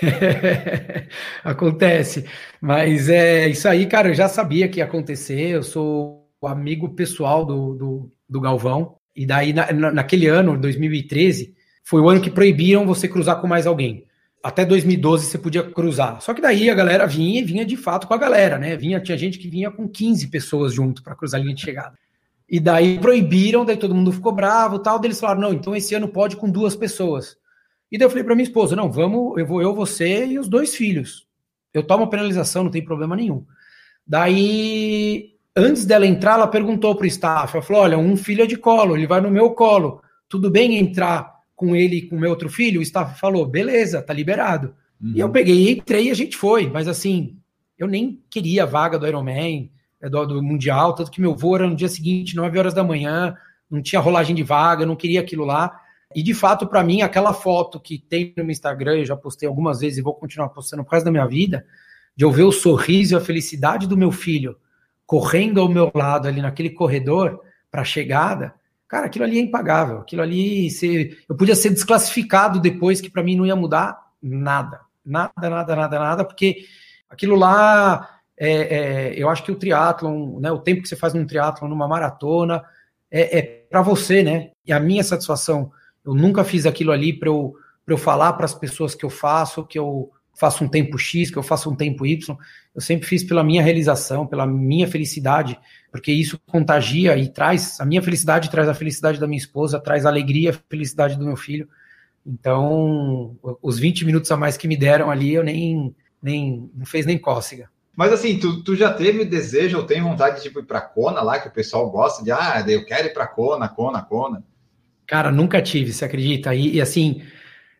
Acontece. Mas é isso aí, cara, eu já sabia que ia acontecer. Eu sou amigo pessoal do, do, do Galvão. E daí, na, naquele ano, 2013, foi o ano que proibiram você cruzar com mais alguém até 2012 você podia cruzar. Só que daí a galera vinha e vinha de fato com a galera, né? Vinha, tinha gente que vinha com 15 pessoas junto para cruzar a linha de chegada. E daí proibiram, daí todo mundo ficou bravo, tal, daí eles falaram: "Não, então esse ano pode com duas pessoas". E daí eu falei para minha esposa: "Não, vamos, eu vou eu, você e os dois filhos. Eu tomo a penalização, não tem problema nenhum". Daí antes dela entrar, ela perguntou pro staff, ela falou: "Olha, um filho é de colo, ele vai no meu colo. Tudo bem entrar com ele e com meu outro filho, o staff falou: beleza, tá liberado. Uhum. E eu uhum. peguei, entrei e a gente foi. Mas assim, eu nem queria a vaga do Ironman, é, do, do Mundial, tanto que meu voo era no dia seguinte, 9 horas da manhã, não tinha rolagem de vaga, não queria aquilo lá. E de fato, para mim, aquela foto que tem no meu Instagram, eu já postei algumas vezes e vou continuar postando por causa da minha vida, de eu ver o sorriso e a felicidade do meu filho correndo ao meu lado ali naquele corredor para a chegada, Cara, aquilo ali é impagável. Aquilo ali, se, eu podia ser desclassificado depois, que para mim não ia mudar nada. Nada, nada, nada, nada, porque aquilo lá, é, é, eu acho que o triatlon, né, o tempo que você faz num triatlon, numa maratona, é, é para você, né? E a minha satisfação, eu nunca fiz aquilo ali para eu, eu falar para as pessoas que eu faço, que eu faço um tempo X, que eu faço um tempo Y. Eu sempre fiz pela minha realização, pela minha felicidade, porque isso contagia e traz a minha felicidade, traz a felicidade da minha esposa, traz a alegria, a felicidade do meu filho. Então, os 20 minutos a mais que me deram ali, eu nem, nem não fez nem cócega. Mas assim, tu, tu já teve desejo ou tem vontade de tipo, ir para Kona lá, que o pessoal gosta de, ah, eu quero ir para Kona, Kona, Kona? Cara, nunca tive, você acredita? E, e assim,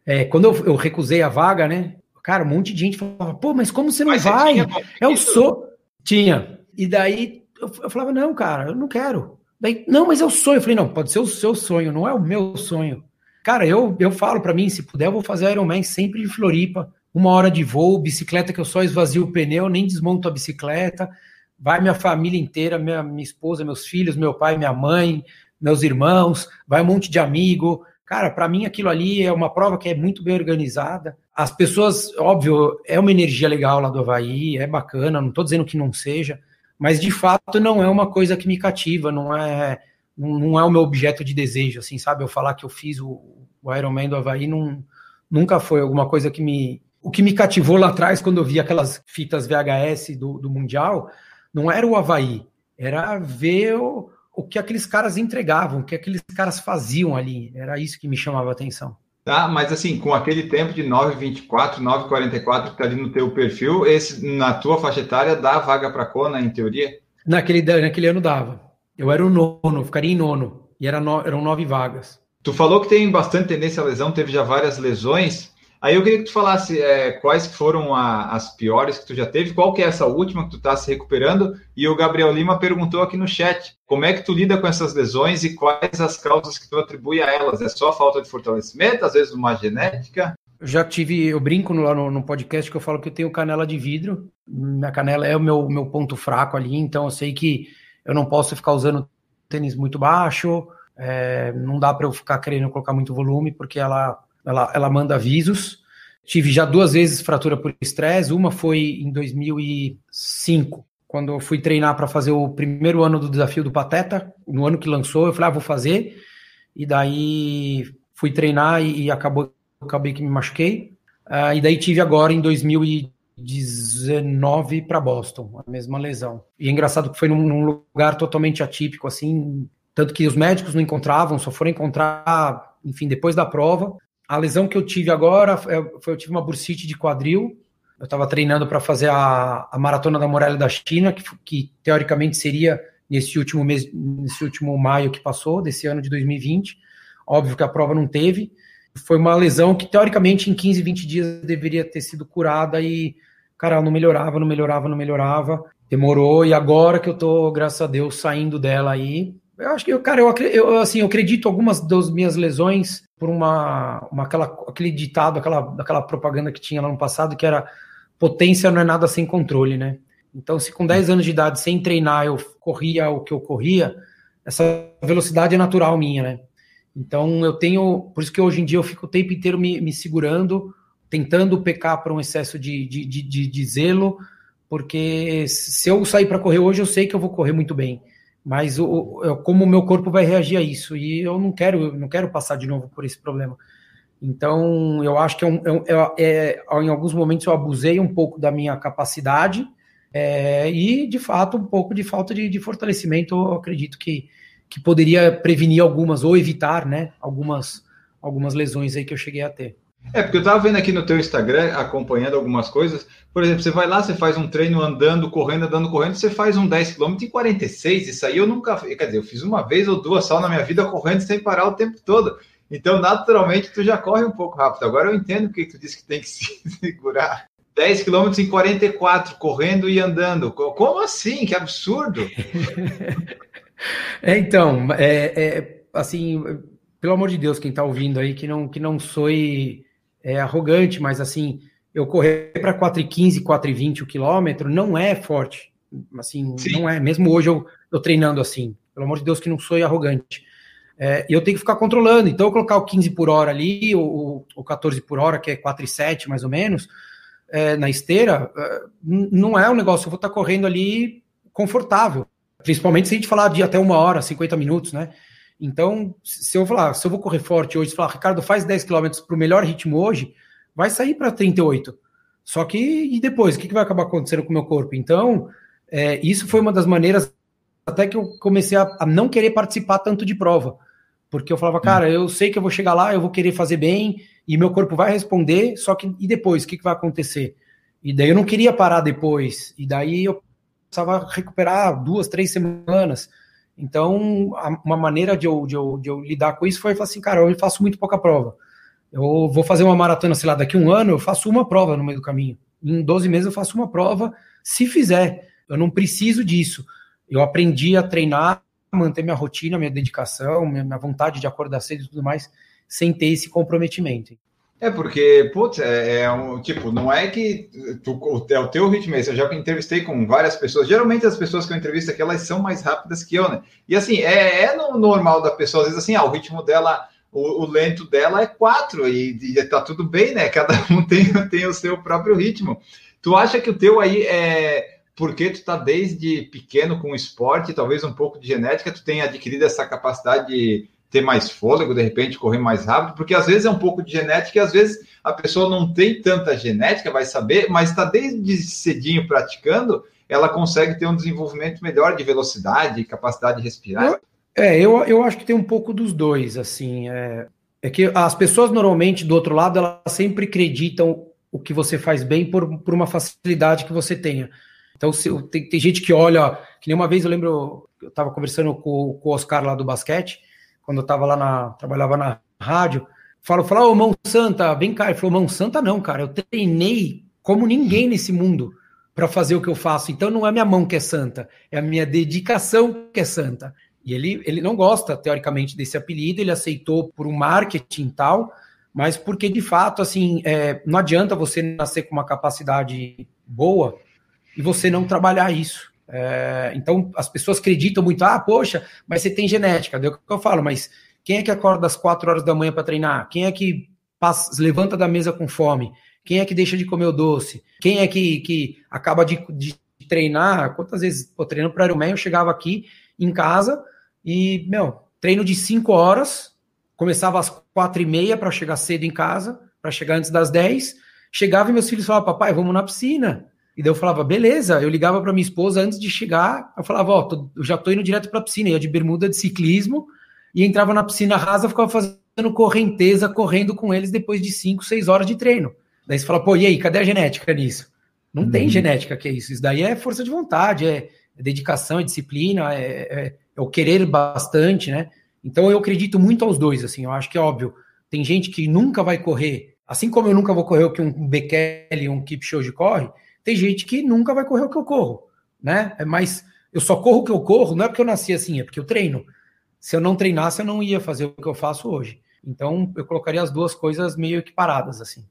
é, quando eu, eu, recusei a vaga, né? Cara, um monte de gente falava, pô, mas como você não mas vai? Você eu sou. Tinha. E daí eu, eu falava, não, cara, eu não quero. Daí, não, mas é o sonho. Eu falei, não, pode ser o seu sonho, não é o meu sonho. Cara, eu, eu falo para mim, se puder, eu vou fazer Ironman sempre de Floripa. Uma hora de voo, bicicleta que eu só esvazio o pneu, nem desmonto a bicicleta. Vai minha família inteira, minha, minha esposa, meus filhos, meu pai, minha mãe, meus irmãos, vai um monte de amigo. Cara, para mim aquilo ali é uma prova que é muito bem organizada. As pessoas, óbvio, é uma energia legal lá do Havaí, é bacana, não estou dizendo que não seja, mas de fato não é uma coisa que me cativa, não é não é o meu objeto de desejo, assim, sabe? Eu falar que eu fiz o, o Iron Man do Havaí não, nunca foi alguma coisa que me. O que me cativou lá atrás, quando eu vi aquelas fitas VHS do, do Mundial, não era o Havaí, era ver o, o que aqueles caras entregavam, o que aqueles caras faziam ali. Era isso que me chamava a atenção. Tá, mas assim, com aquele tempo de 9,24, 9,44 que tá ali no teu perfil, esse na tua faixa etária dá vaga para Kona, em teoria? Naquele, naquele ano dava. Eu era o nono, ficaria em nono. E era no, eram nove vagas. Tu falou que tem bastante tendência à lesão, teve já várias lesões. Aí eu queria que tu falasse é, quais foram a, as piores que tu já teve, qual que é essa última que tu está se recuperando, e o Gabriel Lima perguntou aqui no chat, como é que tu lida com essas lesões e quais as causas que tu atribui a elas? É só falta de fortalecimento, às vezes uma genética? Eu já tive, eu brinco lá no, no, podcast que eu falo que eu tenho canela de vidro, minha canela é o meu, meu ponto fraco ali, então eu sei que eu não posso ficar usando tênis muito baixo, é, não dá para eu ficar querendo colocar muito volume, porque ela ela, ela manda avisos. Tive já duas vezes fratura por estresse, uma foi em 2005, quando eu fui treinar para fazer o primeiro ano do desafio do Pateta, no ano que lançou, eu falei, ah, vou fazer, e daí fui treinar e, e acabou, acabei que me machuquei. Uh, e daí tive agora em 2019 para Boston, a mesma lesão. E é engraçado que foi num, num, lugar totalmente atípico, assim, tanto que os médicos não encontravam, só foram encontrar, enfim, depois da prova. A lesão que eu tive agora é, foi eu tive uma bursite de quadril. Eu estava treinando para fazer a, a maratona da muralha da China, que, que teoricamente seria nesse último mês, nesse último maio que passou, desse ano de 2020. Óbvio que a prova não teve. Foi uma lesão que teoricamente em 15, 20 dias deveria ter sido curada e, cara, não melhorava, não melhorava, não melhorava. Demorou e agora que eu tô, graças a Deus, saindo dela aí, Eu acho que, cara, eu, eu, assim, eu acredito algumas das minhas lesões por uma, uma aquela, aquele ditado, aquela, aquela propaganda que tinha lá no passado, que era potência não é nada sem controle, né? Então, se com 10 anos de idade, sem treinar, eu corria o que eu corria, essa velocidade é natural minha, né? Então, eu tenho. Por isso que hoje em dia eu fico o tempo inteiro me, me segurando, tentando pecar para um excesso de, de, de, de, de zelo, porque se eu sair para correr hoje, eu sei que eu vou correr muito bem mas o, o, como o meu corpo vai reagir a isso. E eu não quero não quero passar de novo por esse problema. Então eu acho que é, um, é, é, em alguns momentos eu abusei um pouco da minha capacidade é, e de fato um pouco de falta de, de, fortalecimento eu acredito que, que poderia prevenir algumas ou evitar né algumas algumas lesões aí que eu cheguei a ter é, porque eu estava vendo aqui no teu Instagram, acompanhando algumas coisas. Por exemplo, você vai lá, você faz um treino andando, correndo, andando, correndo, você faz um 10 km em 46. Isso aí eu nunca. Quer dizer, eu fiz uma vez ou duas só na minha vida correndo sem parar o tempo todo. Então, naturalmente, tu já corre um pouco rápido. Agora eu entendo porque tu disse que tem que se segurar. 10 km em 44, correndo e andando. Como assim? Que absurdo! é, então, é, é, assim, pelo amor de Deus, quem está ouvindo aí, que não, que não soe é, arrogante, mas assim, eu correr para 4,15, 4,20 o quilômetro não é forte. Assim, Sim. não é. Mesmo hoje eu, eu treinando assim. Pelo amor de Deus, que não sou arrogante. É, eu tenho que ficar controlando. Então, eu colocar o 15 por hora ali, o, o 14 por hora, que é 4,7 mais ou menos, é, na esteira, é, não é um negócio. Eu vou estar correndo ali confortável. Principalmente se a gente falar de até uma hora, 50 minutos, né? Então, se eu falar, se eu vou correr forte hoje, falar, Ricardo, faz 10 km para o melhor ritmo hoje, vai sair para 38. Só que, e depois, o que, que vai acabar acontecendo com o meu corpo? Então, é, isso foi uma das maneiras até que eu comecei a, a, não querer participar tanto de prova. Porque eu falava, cara, eu sei que eu vou chegar lá, eu vou querer fazer bem, e meu corpo vai responder, só que e depois, o que, que vai acontecer? E daí eu não queria parar depois, e daí eu precisava recuperar duas, três semanas. Então, uma maneira de eu, de, eu, de eu lidar com isso foi falar assim, cara, eu faço muito pouca prova. Eu vou fazer uma maratona, sei lá, daqui um ano, eu faço uma prova no meio do caminho. Em 12 meses eu faço uma prova, se fizer. Eu não preciso disso. Eu aprendi a treinar, manter minha rotina, minha dedicação, minha vontade de acordar cedo e tudo mais, sem ter esse comprometimento. É porque, putz, é, é, um tipo, não é que tu, é o teu ritmo esse. Eu já entrevistei com várias pessoas. Geralmente as pessoas que eu entrevisto aqui, elas são mais rápidas que eu, né? E assim, é, é no normal da pessoa, às vezes assim, ah, o ritmo dela, o, o lento dela é quatro e, e tá tudo bem, né? Cada um tem, tem o seu próprio ritmo. Tu acha que o teu aí é porque tu tá desde pequeno com o esporte, talvez um pouco de genética, tu tem adquirido essa capacidade de ter mais fôlego, de repente correr mais rápido, porque às vezes é um pouco de genética e às vezes a pessoa não tem tanta genética, vai saber, mas está desde cedinho praticando, ela consegue ter um desenvolvimento melhor de velocidade capacidade de respirar. É, eu, eu acho que tem um pouco dos dois, assim, é, é que as pessoas normalmente do outro lado, elas sempre acreditam o que você faz bem por, por uma facilidade que você tenha. Então, se, tem, tem gente que olha, que nem uma vez eu lembro, eu estava conversando com, com o Oscar lá do basquete, quando eu estava lá na. trabalhava na rádio, falou, falou, ô mão santa, vem cá. Ele falou, mão santa não, cara, eu treinei como ninguém nesse mundo para fazer o que eu faço. Então não é minha mão que é santa, é a minha dedicação que é santa. E ele, ele não gosta, teoricamente, desse apelido, ele aceitou por um marketing tal, mas porque de fato, assim, é, não adianta você nascer com uma capacidade boa e você não trabalhar isso. É, então, as pessoas acreditam muito, ah, poxa, mas você tem genética. Deu o que eu falo, mas quem é que acorda às quatro horas da manhã para treinar? Quem é que passa, levanta da mesa com fome? Quem é que deixa de comer o doce? Quem é que, que acaba de, de treinar? Quantas vezes, pô, treinando para Ironman, eu chegava aqui em casa e, meu, treino de cinco horas, começava às quatro e meia para chegar cedo em casa, para chegar antes das dez. Chegava e meus filhos falavam, papai, vamos na piscina. E daí eu falava, beleza. Eu ligava para minha esposa antes de chegar. Eu falava, ó, eu já tô indo direto para a piscina. Ia de bermuda de ciclismo e entrava na piscina rasa, ficava fazendo correnteza, correndo com eles depois de 5, 6 horas de treino. Daí você fala, pô, e aí, cadê a genética nisso? Não uhum. tem genética que é isso. Isso daí é força de vontade, é, é dedicação, é disciplina, é, é, é, o querer bastante, né? Então eu acredito muito aos dois, assim. Eu acho que, óbvio, tem gente que nunca vai correr, assim como eu nunca vou correr o que um Bekele, um Kipchoge corre, tem gente que nunca vai correr o que eu corro, né? É Mas eu só corro o que eu corro, não é porque eu nasci assim, é porque eu treino. se eu não treinasse, eu não ia fazer o que eu faço hoje. Então, eu colocaria as duas coisas meio equiparadas, assim.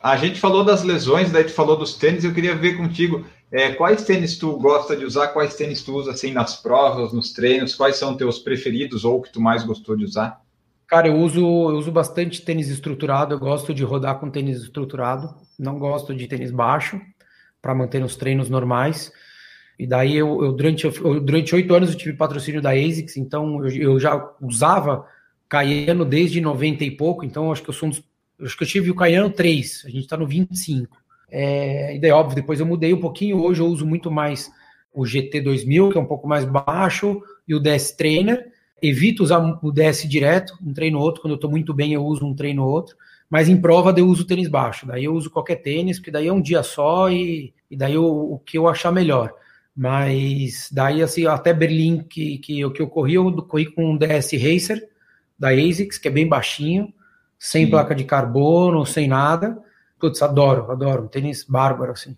A gente falou das lesões, daí tu falou dos tênis, eu queria ver contigo, é, quais tênis tu gosta de usar, quais tênis tu usa, assim, nas provas, nos treinos, quais são teus preferidos ou que tu mais gostou de usar? Cara, eu uso, eu uso bastante tênis estruturado, eu gosto de rodar com tênis estruturado, não gosto de tênis baixo, para manter nos treinos normais. E daí eu, eu durante eu, durante oito anos eu tive patrocínio da ASICS, então eu, eu já usava Caiano desde 90 e pouco, então acho que eu sou um dos, acho que eu tive o Caiano 3, a gente está no 25. É, e daí, óbvio, depois eu mudei um pouquinho, hoje eu uso muito mais o GT 2000, que é um pouco mais baixo, e o DS Trainer. Evito usar o DS direto, um treino ou outro, quando eu estou muito bem eu uso um treino ou outro, mas em prova eu uso tênis baixo, daí eu uso qualquer tênis, porque daí é um dia só e, e daí eu, o que eu achar melhor. Mas daí, assim, até Berlim, que, que, eu, que eu corri, eu corri com um DS Racer da ASICS, que é bem baixinho, sem Sim. placa de carbono, sem nada. Putz, adoro, adoro. Um tênis bárbaro, assim.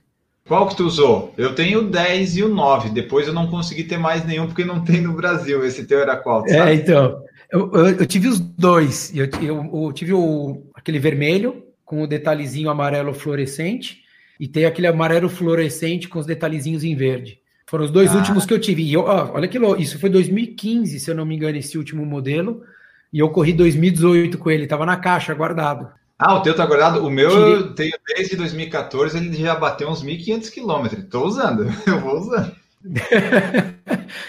Qual que tu usou? Eu tenho o 10 e o 9. Depois eu não consegui ter mais nenhum porque não tem no Brasil. Esse teu era qual? É, então. Eu, eu, eu, tive os dois. Eu, eu, tive o, aquele vermelho com o detalhezinho amarelo fluorescente e tem aquele amarelo fluorescente com os detalhezinhos em verde. Foram os dois ah. últimos que eu tive. E eu, olha que louco, isso foi 2015, se eu não me engano, esse último modelo. E eu corri 2018 com ele, tava na caixa, guardado. Ah, o teu tá guardado? O meu Tirei... eu tenho desde 2014, ele já bateu uns 1.500 quilômetros. Tô usando, eu vou usando.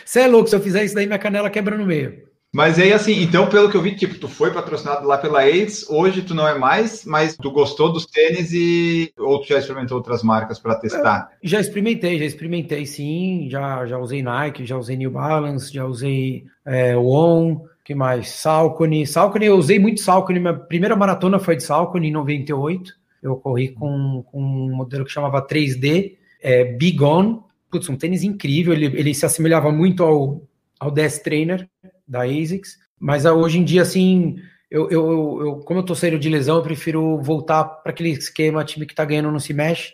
Você é louco, se eu fizer isso daí, minha canela quebra no meio. Mas aí, assim, então, pelo que eu vi, tipo, tu foi patrocinado lá pela AIDS, hoje tu não é mais, mas tu gostou dos tênis e ou tu já experimentou outras marcas para testar? Eu já experimentei, já experimentei sim, já, já usei Nike, já usei New Balance, já usei é, On, que mais? Salcone. Salcone, eu usei muito Salcone, minha primeira maratona foi de Salcone em 98, eu corri com, com um modelo que chamava 3D, é, Big On, putz, um tênis incrível, ele, ele se assemelhava muito ao, ao DS Trainer, da ASICS, mas ah, hoje em dia, assim, eu, eu, eu como eu tô saindo de lesão, eu prefiro voltar para aquele esquema, time que tá ganhando não se mexe,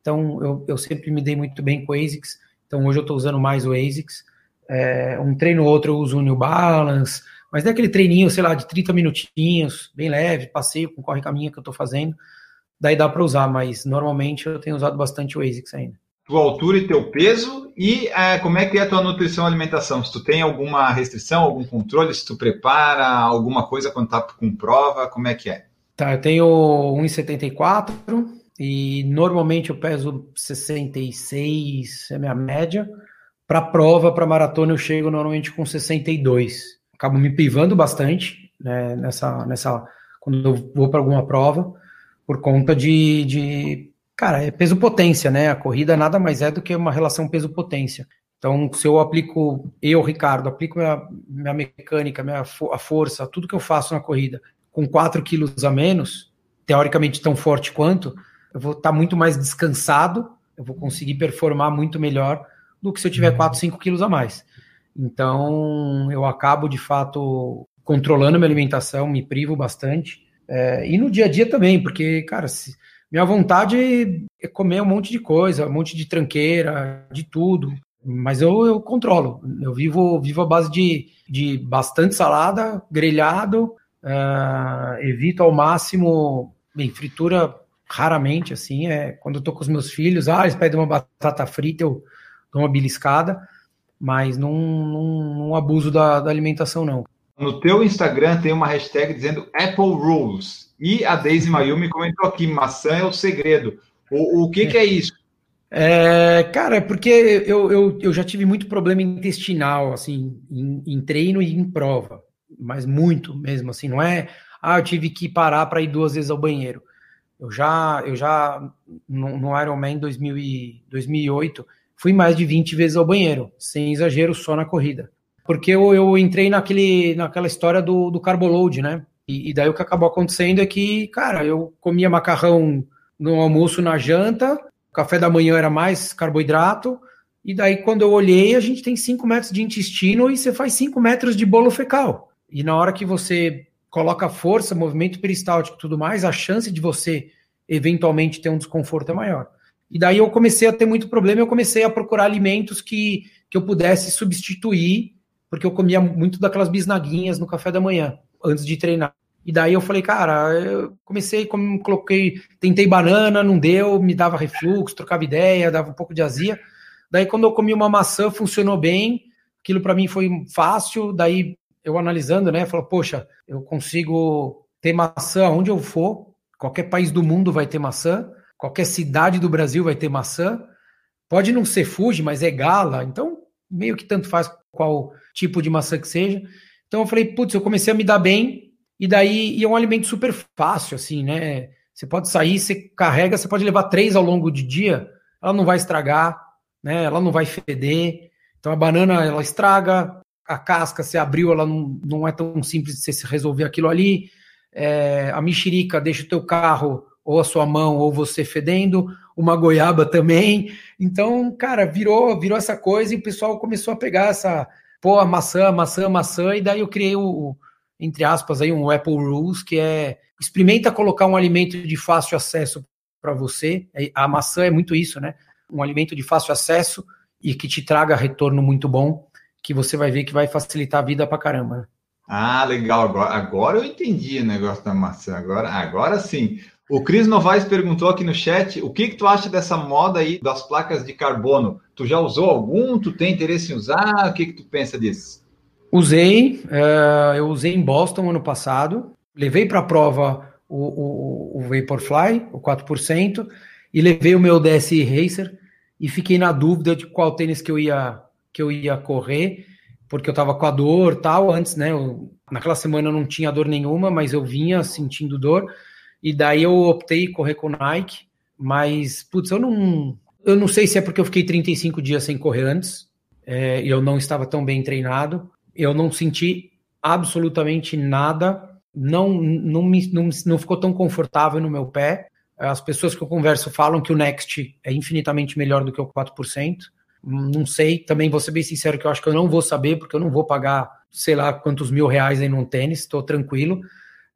então eu, eu sempre me dei muito bem com o ASICS, então hoje eu tô usando mais o ASICS, é, um treino ou outro eu uso o New Balance, mas é aquele treininho, sei lá, de 30 minutinhos, bem leve, passeio com corre-caminho que eu tô fazendo, daí dá para usar, mas normalmente eu tenho usado bastante o ASICS ainda tua altura e teu peso e é, como é que é a tua nutrição e alimentação. Se tu tem alguma restrição, algum controle, se tu prepara alguma coisa quando tá com prova, como é que é? Tá, eu tenho 1,74 e normalmente eu peso 66, é minha média. Para prova, para maratona, eu chego normalmente com 62. Acabo me privando bastante né, nessa, nessa quando eu vou para alguma prova, por conta de, de Cara, é peso-potência, né? A corrida nada mais é do que uma relação peso-potência. Então, se eu aplico, eu, Ricardo, aplico minha, minha mecânica, minha a força, tudo que eu faço na corrida com 4 quilos a menos, teoricamente tão forte quanto, eu vou estar tá muito mais descansado, eu vou conseguir performar muito melhor do que se eu tiver 4, 5 quilos a mais. Então, eu acabo, de fato, controlando minha alimentação, me privo bastante. É, e no dia a dia também, porque, cara, se, minha vontade é comer um monte de coisa, um monte de tranqueira, de tudo. Mas eu, eu controlo. Eu vivo, vivo à base de, de bastante salada, grelhado, uh, evito ao máximo, bem, fritura raramente, assim, é quando eu tô com os meus filhos, ah, eles pedem uma batata frita, eu dou uma beliscada, mas não, não, não abuso da, da alimentação, não. No teu Instagram tem uma hashtag dizendo Apple Rules. E a Daisy Mayumi comentou aqui: maçã é o segredo. O, o que, que é isso? É, cara, é porque eu, eu, eu já tive muito problema intestinal, assim, em, em, treino e em prova, mas muito mesmo, assim, não é, ah, eu tive que parar para ir duas vezes ao banheiro. Eu já, eu já no, no Ironman 2000 e, 2008, fui mais de 20 vezes ao banheiro, sem exagero, só na corrida. Porque eu, eu entrei naquele, naquela história do, do carboload, né? E, e, daí o que acabou acontecendo é que, cara, eu comia macarrão no almoço, na janta, café da manhã era mais carboidrato, e daí quando eu olhei, a gente tem 5 metros de intestino e você faz 5 metros de bolo fecal. E na hora que você coloca força, movimento peristáltico e tudo mais, a chance de você eventualmente ter um desconforto é maior. E daí eu comecei a ter muito problema, eu comecei a procurar alimentos que, que eu pudesse substituir porque eu comia muito daquelas bisnaguinhas no café da manhã, antes de treinar. E daí eu falei, cara, eu comecei, coloquei, tentei banana, não deu, me dava refluxo, trocava ideia, dava um pouco de azia. Daí quando eu comi uma maçã, funcionou bem, aquilo para mim foi fácil, daí eu analisando, né, falou, poxa, eu consigo ter maçã onde eu for, qualquer país do mundo vai ter maçã, qualquer cidade do Brasil vai ter maçã, pode não ser Fuji, mas é gala, então meio que tanto faz qual tipo de maçã que seja. Então eu falei, putz, eu comecei a me dar bem, e daí e é um alimento super fácil, assim, né? Você pode sair, você carrega, você pode levar três ao longo do dia, ela não vai estragar, né? Ela não vai feder. Então a banana ela estraga, a casca você abriu, ela não, não é tão simples de você resolver aquilo ali. É, a mexerica deixa o teu carro ou a sua mão ou você fedendo, uma goiaba também. Então, cara, virou virou essa coisa e o pessoal começou a pegar essa, pô, maçã, maçã, maçã, e daí eu criei o, entre aspas, aí um Apple Rules, que é experimenta colocar um alimento de fácil acesso para você. É, a maçã é muito isso, né? Um alimento de fácil acesso e que te traga retorno muito bom, que você vai ver que vai facilitar a vida para caramba. Né? Ah, legal. Agora, agora eu entendi o negócio da maçã. Agora, agora sim. O Cris Novaes perguntou aqui no chat o que, que tu acha dessa moda aí das placas de carbono? Tu já usou algum? Tu tem interesse em usar? O que, que tu pensa disso? Usei, uh, eu usei em Boston ano passado, levei para a prova o, o, o Vaporfly, o 4%, e levei o meu DSI Racer e fiquei na dúvida de qual tênis que eu ia, que eu ia correr, porque eu estava com a dor tal, antes, né, eu, naquela semana eu não tinha dor nenhuma, mas eu vinha sentindo dor, e daí eu optei correr com Nike, mas, putz, eu não, eu não sei se é porque eu fiquei 35 dias sem correr antes, é, eu não estava tão bem treinado, eu não senti absolutamente nada, não, não, me, não, não ficou tão confortável no meu pé. As pessoas que eu converso falam que o Next é infinitamente melhor do que o 4%. Não sei, também vou ser bem sincero que eu acho que eu não vou saber, porque eu não vou pagar sei lá quantos mil reais aí num tênis, estou tranquilo.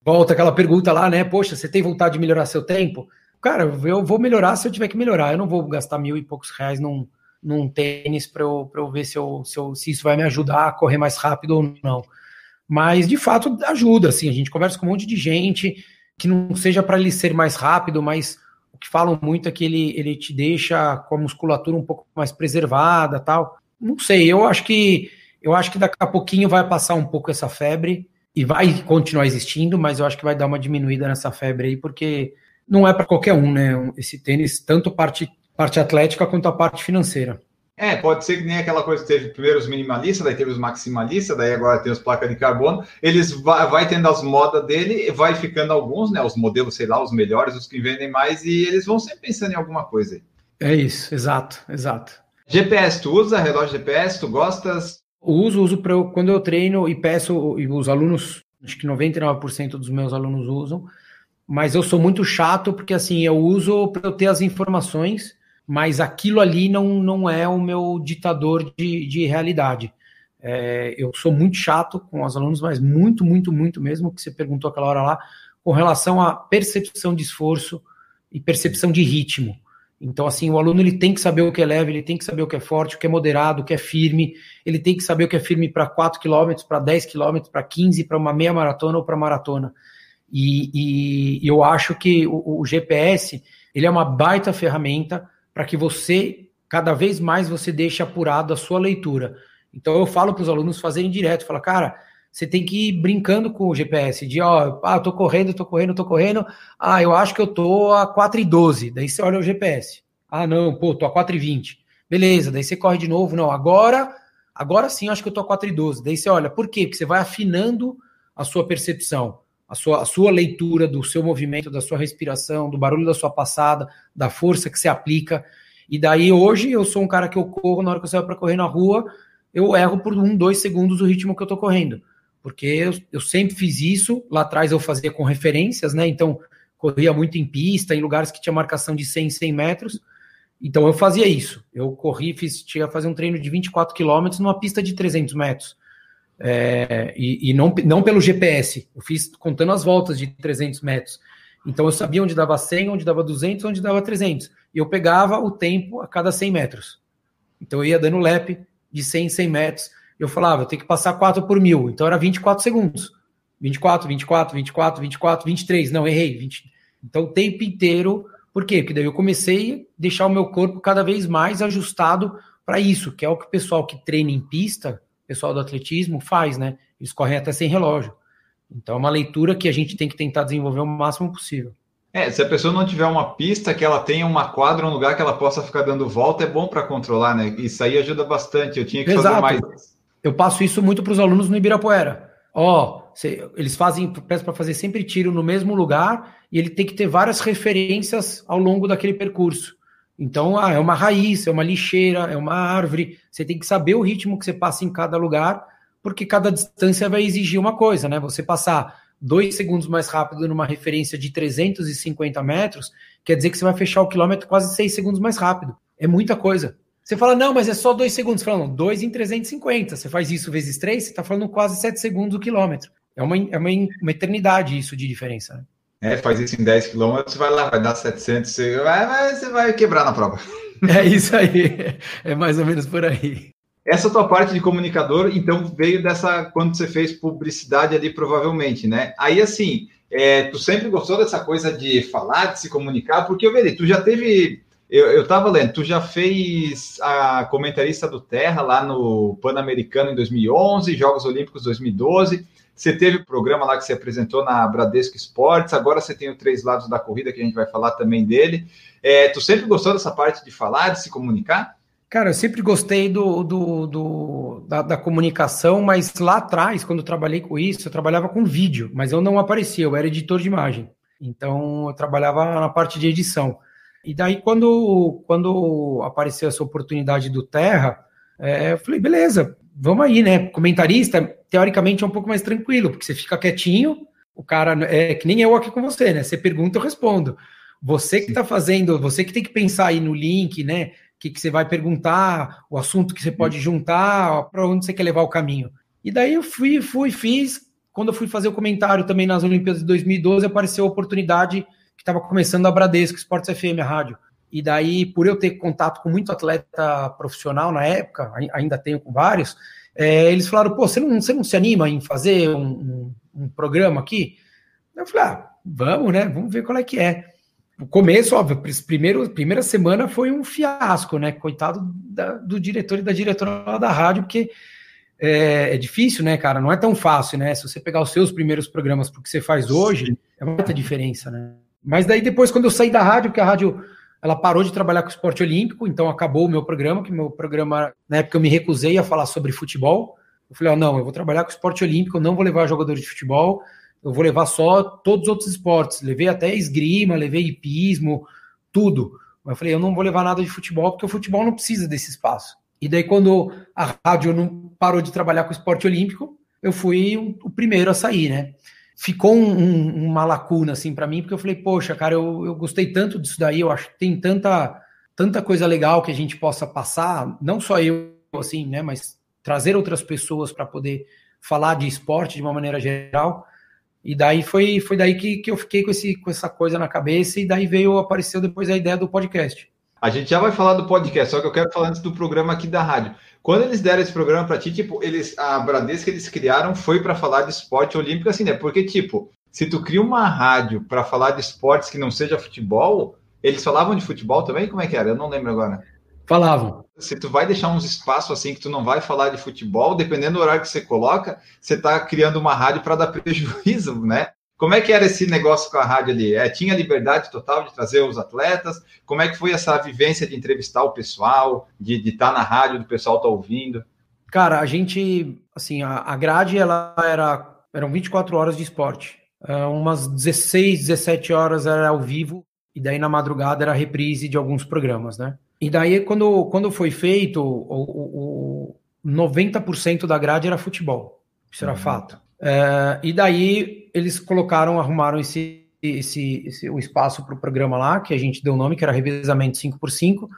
Volta aquela pergunta lá, né? Poxa, você tem vontade de melhorar seu tempo? Cara, eu vou melhorar se eu tiver que melhorar. Eu não vou gastar mil e poucos reais num, num tênis para eu, eu ver se, eu, se, eu, se isso vai me ajudar a correr mais rápido ou não. Mas de fato ajuda, assim, a gente conversa com um monte de gente que não seja para ele ser mais rápido, mas o que falam muito é que ele, ele te deixa com a musculatura um pouco mais preservada, tal. Não sei, eu acho que eu acho que daqui a pouquinho vai passar um pouco essa febre e vai continuar existindo, mas eu acho que vai dar uma diminuída nessa febre aí, porque não é para qualquer um, né? Esse tênis, tanto parte parte atlética quanto a parte financeira. É, pode ser que nem aquela coisa que teve primeiro os minimalistas, daí teve os maximalistas, daí agora tem os placas de carbono. Eles vai, vai tendo as modas dele, vai ficando alguns, né? Os modelos, sei lá, os melhores, os que vendem mais, e eles vão sempre pensando em alguma coisa aí. É isso, exato, exato. GPS, tu usa relógio GPS, tu gostas? Uso, uso quando eu treino e peço, e os alunos, acho que 99% dos meus alunos usam, mas eu sou muito chato porque assim, eu uso para eu ter as informações mas aquilo ali não, não é o meu ditador de, de realidade. É, eu sou muito chato com os alunos, mas muito, muito, muito mesmo, que você perguntou aquela hora lá, com relação à percepção de esforço e percepção de ritmo. Então, assim, o aluno ele tem que saber o que é leve, ele tem que saber o que é forte, o que é moderado, o que é firme, ele tem que saber o que é firme para 4 km, para 10 km, para 15, para uma meia maratona ou para maratona. E, e, eu acho que o, o GPS ele é uma baita ferramenta para que você, cada vez mais, você deixe apurado a sua leitura. Então eu falo para os alunos fazerem direto, fala, cara, você tem que ir brincando com o GPS, de ó, ah, tô correndo, tô correndo, tô correndo, ah, eu acho que eu tô a 4,12, daí você olha o GPS. Ah, não, pô, tô a 4,20. Beleza, daí você corre de novo, não, agora, agora sim acho que eu tô a 4,12. Daí você olha, por quê? Porque você vai afinando a sua percepção, a sua, a sua leitura do seu movimento, da sua respiração, do barulho da sua passada, da força que você aplica. E daí hoje eu sou um cara que eu corro, na hora que eu saio para correr na rua, eu erro por um, dois segundos o ritmo que eu tô correndo. Porque eu, eu sempre fiz isso, lá atrás eu fazia com referências, né? Então, corria muito em pista, em lugares que tinha marcação de 100, 100 metros. Então eu fazia isso. Eu corri, fiz, tinha que fazer um treino de 24 quilômetros numa pista de 300 metros. É, e, e não, não pelo GPS, eu fiz contando as voltas de 300 metros. Então eu sabia onde dava 100, onde dava 200, onde dava 300. E eu pegava o tempo a cada 100 metros. Então eu ia dando lap de 100 em 100 metros. Eu falava, eu tenho que passar 4 por mil, então era 24 segundos. 24, 24, 24, 24, 23, não, errei. 20. Então, o tempo inteiro, por quê? Porque daí eu comecei a deixar o meu corpo cada vez mais ajustado para isso, que é o que o pessoal que treina em pista, o pessoal do atletismo, faz, né? Eles correm até sem relógio. Então, é uma leitura que a gente tem que tentar desenvolver o máximo possível. É, se a pessoa não tiver uma pista, que ela tenha uma quadra, um lugar que ela possa ficar dando volta, é bom para controlar, né? Isso aí ajuda bastante. Eu tinha que Exato. fazer mais. Eu passo isso muito para os alunos no Ibirapuera. Ó, oh, eles fazem, peço para fazer sempre tiro no mesmo lugar e ele tem que ter várias referências ao longo daquele percurso. Então, ah, é uma raiz, é uma lixeira, é uma árvore. Você tem que saber o ritmo que você passa em cada lugar, porque cada distância vai exigir uma coisa, né? Você passar dois segundos mais rápido numa referência de 350 metros, quer dizer que você vai fechar o quilômetro quase seis segundos mais rápido. É muita coisa. Você fala, não, mas é só dois segundos. Você fala, não, dois em 350. Você faz isso vezes três, você está falando quase sete segundos o quilômetro. É uma, é uma, uma eternidade isso de diferença. Né? É, faz isso em 10 quilômetros, vai lá, vai dar 700, você vai, você vai quebrar na prova. É isso aí, é mais ou menos por aí. Essa tua parte de comunicador, então, veio dessa, quando você fez publicidade ali, provavelmente, né? Aí, assim, é, tu sempre gostou dessa coisa de falar, de se comunicar, porque eu vejo, tu já teve, eu, eu tava lendo, tu já fez a comentarista do Terra lá no Pan-Americano em 2011, Jogos Olímpicos 2012, você teve o programa lá que você apresentou na Bradesco Esportes, agora você tem o Três Lados da Corrida, que a gente vai falar também dele. É, tu sempre gostou dessa parte de falar, de se comunicar? Cara, eu sempre gostei do, do, do da, da, comunicação, mas lá atrás, quando eu trabalhei com isso, eu trabalhava com vídeo, mas eu não aparecia, eu era editor de imagem. Então, eu trabalhava na parte de edição. E daí, quando, quando apareceu essa oportunidade do Terra, é, eu falei, beleza, vamos aí, né? Comentarista, teoricamente, é um pouco mais tranquilo, porque você fica quietinho, o cara é que nem eu aqui com você, né? Você pergunta, eu respondo. Você que está fazendo, você que tem que pensar aí no link, né? O que, que você vai perguntar, o assunto que você pode juntar, para onde você quer levar o caminho. E daí eu fui, fui, fiz. Quando eu fui fazer o comentário também nas Olimpíadas de 2012, apareceu a oportunidade que estava começando a Bradesco, Esportes FM, a rádio. E daí, por eu ter contato com muito atleta profissional na época, ainda tenho com vários, é, eles falaram, pô, você não, você não se anima em fazer um, um, um, programa aqui? Eu falei, ah, vamos, né? Vamos ver qual é que é. O começo, óbvio, primeiro, primeira semana foi um fiasco, né? Coitado da, do diretor e da diretora da rádio, porque é, é, difícil, né, cara? Não é tão fácil, né? Se você pegar os seus primeiros programas para o que você faz hoje, é muita diferença, né? Mas daí depois, quando eu saí da rádio, porque a rádio ela parou de trabalhar com esporte olímpico, então acabou o meu programa, que meu programa, na época eu me recusei a falar sobre futebol. Eu falei, oh, não, eu vou trabalhar com esporte olímpico, eu não vou levar jogadores de futebol, eu vou levar só todos os outros esportes. Levei até esgrima, levei hipismo, tudo. Mas eu falei, eu não vou levar nada de futebol, porque o futebol não precisa desse espaço. E daí, quando a rádio não parou de trabalhar com esporte olímpico, eu fui o primeiro a sair, né? Ficou um, um, uma lacuna assim para mim, porque eu falei, poxa, cara, eu, eu gostei tanto disso daí, eu acho que tem tanta, tanta coisa legal que a gente possa passar, não só eu, assim, né, mas trazer outras pessoas para poder falar de esporte de uma maneira geral. E daí foi, foi daí que, que eu fiquei com, esse, com essa coisa na cabeça, e daí veio, apareceu depois a ideia do podcast. A gente já vai falar do podcast, só que eu quero falar antes do programa aqui da rádio. Quando eles deram esse programa para ti, tipo, eles, a Bradesco que eles criaram foi para falar de esporte olímpico, assim, né? Porque, tipo, se tu cria uma rádio para falar de esportes que não seja futebol, eles falavam de futebol também? Como é que era? Eu não lembro agora. Falavam. Se tu vai deixar uns espaços assim que tu não vai falar de futebol, dependendo do horário que você coloca, você está criando uma rádio para dar prejuízo, né? Como é que era esse negócio com a rádio ali? É, tinha liberdade total de trazer os atletas? Como é que foi essa vivência de entrevistar o pessoal, de estar tá na rádio, do pessoal estar tá ouvindo? Cara, a gente, assim, a, grade, ela era, eram 24 horas de esporte. Uh, umas 16, 17 horas era ao vivo, e daí na madrugada era reprise de alguns programas, né? E daí, quando, quando foi feito, o, o, o 90% da grade era futebol. Isso era uhum. fato. Uh, e daí eles colocaram, arrumaram esse, esse, esse o espaço para o programa lá, que a gente deu o nome, que era Revezamento 5x5,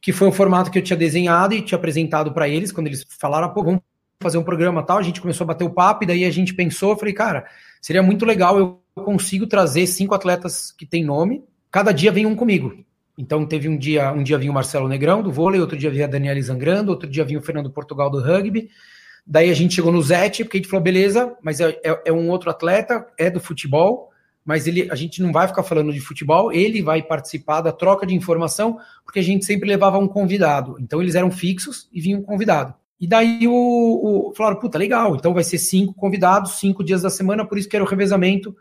que foi o formato que eu tinha desenhado e tinha apresentado para eles, quando eles falaram, pô, vamos fazer um programa tal, a gente começou a bater o papo, e daí a gente pensou, falei, cara, seria muito legal, eu consigo trazer cinco atletas que têm nome, cada dia vem um comigo. Então teve um dia, um dia vinha o Marcelo Negrão do vôlei, outro dia vinha a Daniela Zangrando, outro dia vinha o Fernando Portugal do rugby, Daí a gente chegou no Zete, porque a gente falou, beleza, mas é, é, é, um outro atleta, é do futebol, mas ele, a gente não vai ficar falando de futebol, ele vai participar da troca de informação, porque a gente sempre levava um convidado. Então eles eram fixos e vinha um convidado. E daí o, o falaram, puta, legal, então vai ser cinco convidados, cinco dias da semana, por isso que era o revezamento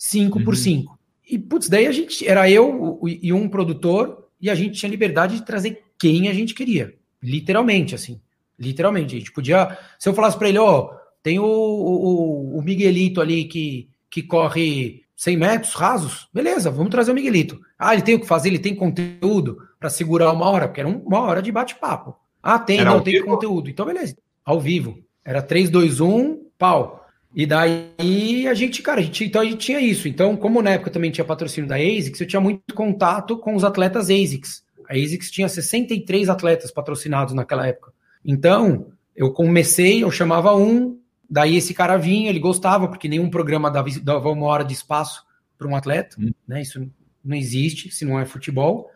cinco uhum. por cinco. E, putz, daí a gente, era eu e um produtor, e a gente tinha liberdade de trazer quem a gente queria. Literalmente, assim. Literalmente. A gente podia. Se eu falasse para ele, ó, oh, tem o, o, o, Miguelito ali que, que corre 100 metros rasos, beleza, vamos trazer o Miguelito. Ah, ele tem o que fazer, ele tem conteúdo para segurar uma hora, porque era uma hora de bate-papo. Ah, tem, era não, tem vivo? conteúdo. Então, beleza, ao vivo. Era 3, 2, 1, pau. E daí a gente, cara, a gente, então a gente tinha isso. Então, como na época também tinha patrocínio da ASICS, eu tinha muito contato com os atletas ASICS. A ASICS tinha 63 atletas patrocinados naquela época. Então, eu comecei, eu chamava um, daí esse cara vinha, ele gostava, porque nenhum programa dava, dava uma hora de espaço para um atleta, hum. né? Isso não existe se não é futebol.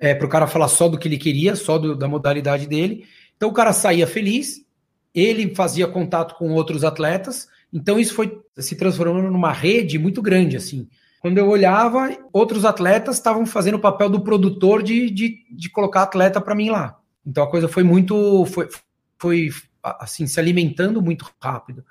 É, para o cara falar só do que ele queria, só do, da modalidade dele. Então o cara saía feliz, ele fazia contato com outros atletas, então isso foi se transformando numa rede muito grande, assim. Quando eu olhava, outros atletas estavam fazendo o papel do produtor de, de, de colocar atleta para mim lá. Então a coisa foi muito, foi, foi assim, se alimentando muito rápido.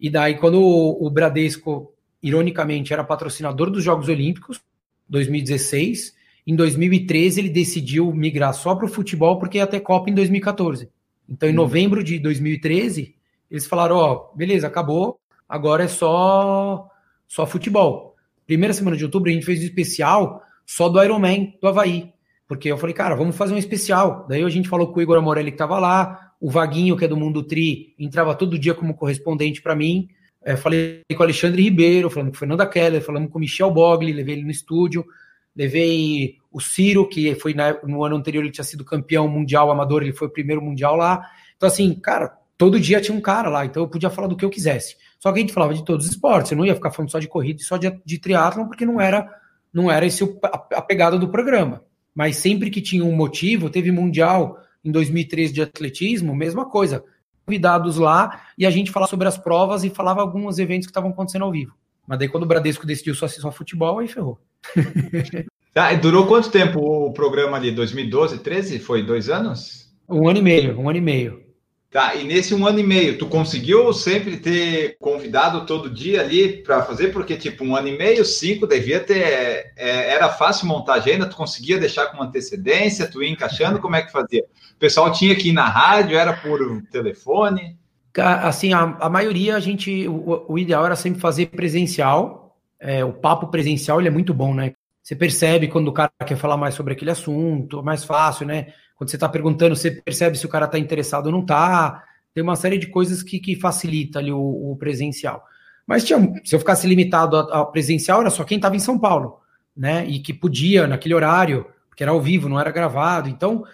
E daí quando o, o Bradesco, ironicamente, era patrocinador dos Jogos Olímpicos, 2016, em 2013 ele decidiu migrar só para o futebol porque ia ter Copa em 2014. Então em hum. novembro de 2013 eles falaram, ó, oh, beleza, acabou, agora é só só futebol. Primeira semana de outubro a gente fez um especial só do Ironman do Havaí. Porque eu falei, cara, vamos fazer um especial. Daí a gente falou com o Igor Amorelli que estava lá, o Vaguinho, que é do Mundo Tri, entrava todo dia como correspondente para mim. É, falei com o Alexandre Ribeiro, falando com o Fernanda Keller, falando com o Michel Bogli, levei ele no estúdio, levei o Ciro, que foi na, no ano anterior, ele tinha sido campeão mundial amador, ele foi o primeiro mundial lá. Então, assim, cara, todo dia tinha um cara lá, então eu podia falar do que eu quisesse. Só que a gente falava de todos os esportes, eu não ia ficar falando só de corrida e só de, de triatlon, porque não era, não era esse a, a pegada do programa. Mas sempre que tinha um motivo, teve Mundial em 2013 de atletismo, mesma coisa. Convidados lá e a gente falava sobre as provas e falava alguns eventos que estavam acontecendo ao vivo. Mas daí quando o Bradesco decidiu só assistir só futebol, aí ferrou. Ah, durou quanto tempo o programa ali? 2012, 13? Foi dois anos? Um ano e meio, um ano e meio. Tá, e nesse um ano e meio, tu conseguiu sempre ter convidado todo dia ali para fazer? Porque, tipo, um ano e meio, cinco, devia ter. É, era fácil montar agenda, tu conseguia deixar com antecedência, tu ia encaixando, como é que fazia? O pessoal tinha que ir na rádio, era por telefone? Assim, a, a maioria, a gente. O, o, ideal era sempre fazer presencial. É, o papo presencial ele é muito bom, né? Você percebe quando o cara quer falar mais sobre aquele assunto, mais fácil, né? Quando você está perguntando, você percebe se o cara está interessado ou não está. Tem uma série de coisas que, que facilita ali o, o presencial. Mas tinha, se eu ficasse limitado ao presencial, era só quem estava em São Paulo, né? E que podia naquele horário, porque era ao vivo, não era gravado. Então,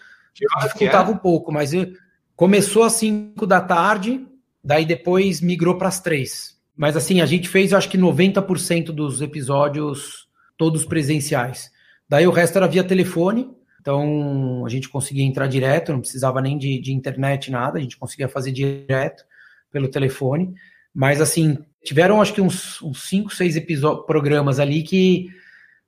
dificultava um pouco, mas começou às 5 da tarde, daí depois migrou para as 3. Mas assim, a gente fez, acho que 90% dos episódios todos presenciais. Daí o resto era via telefone, então a gente conseguia entrar direto, não precisava nem de, de internet, nada, a gente conseguia fazer direto pelo telefone. Mas assim, tiveram acho que uns, uns cinco, seis programas ali que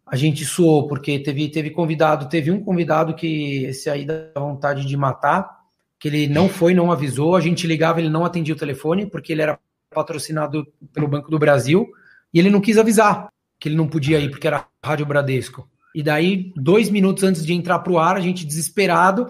a gente suou, porque teve, teve convidado, teve um convidado que esse aí dá vontade de matar, que ele não foi, não avisou, a gente ligava, ele não atendia o telefone, porque ele era patrocinado pelo Banco do Brasil, e ele não quis avisar que ele não podia ir, porque era Rádio Bradesco. E daí, dois minutos antes de entrar para o ar, a gente desesperado,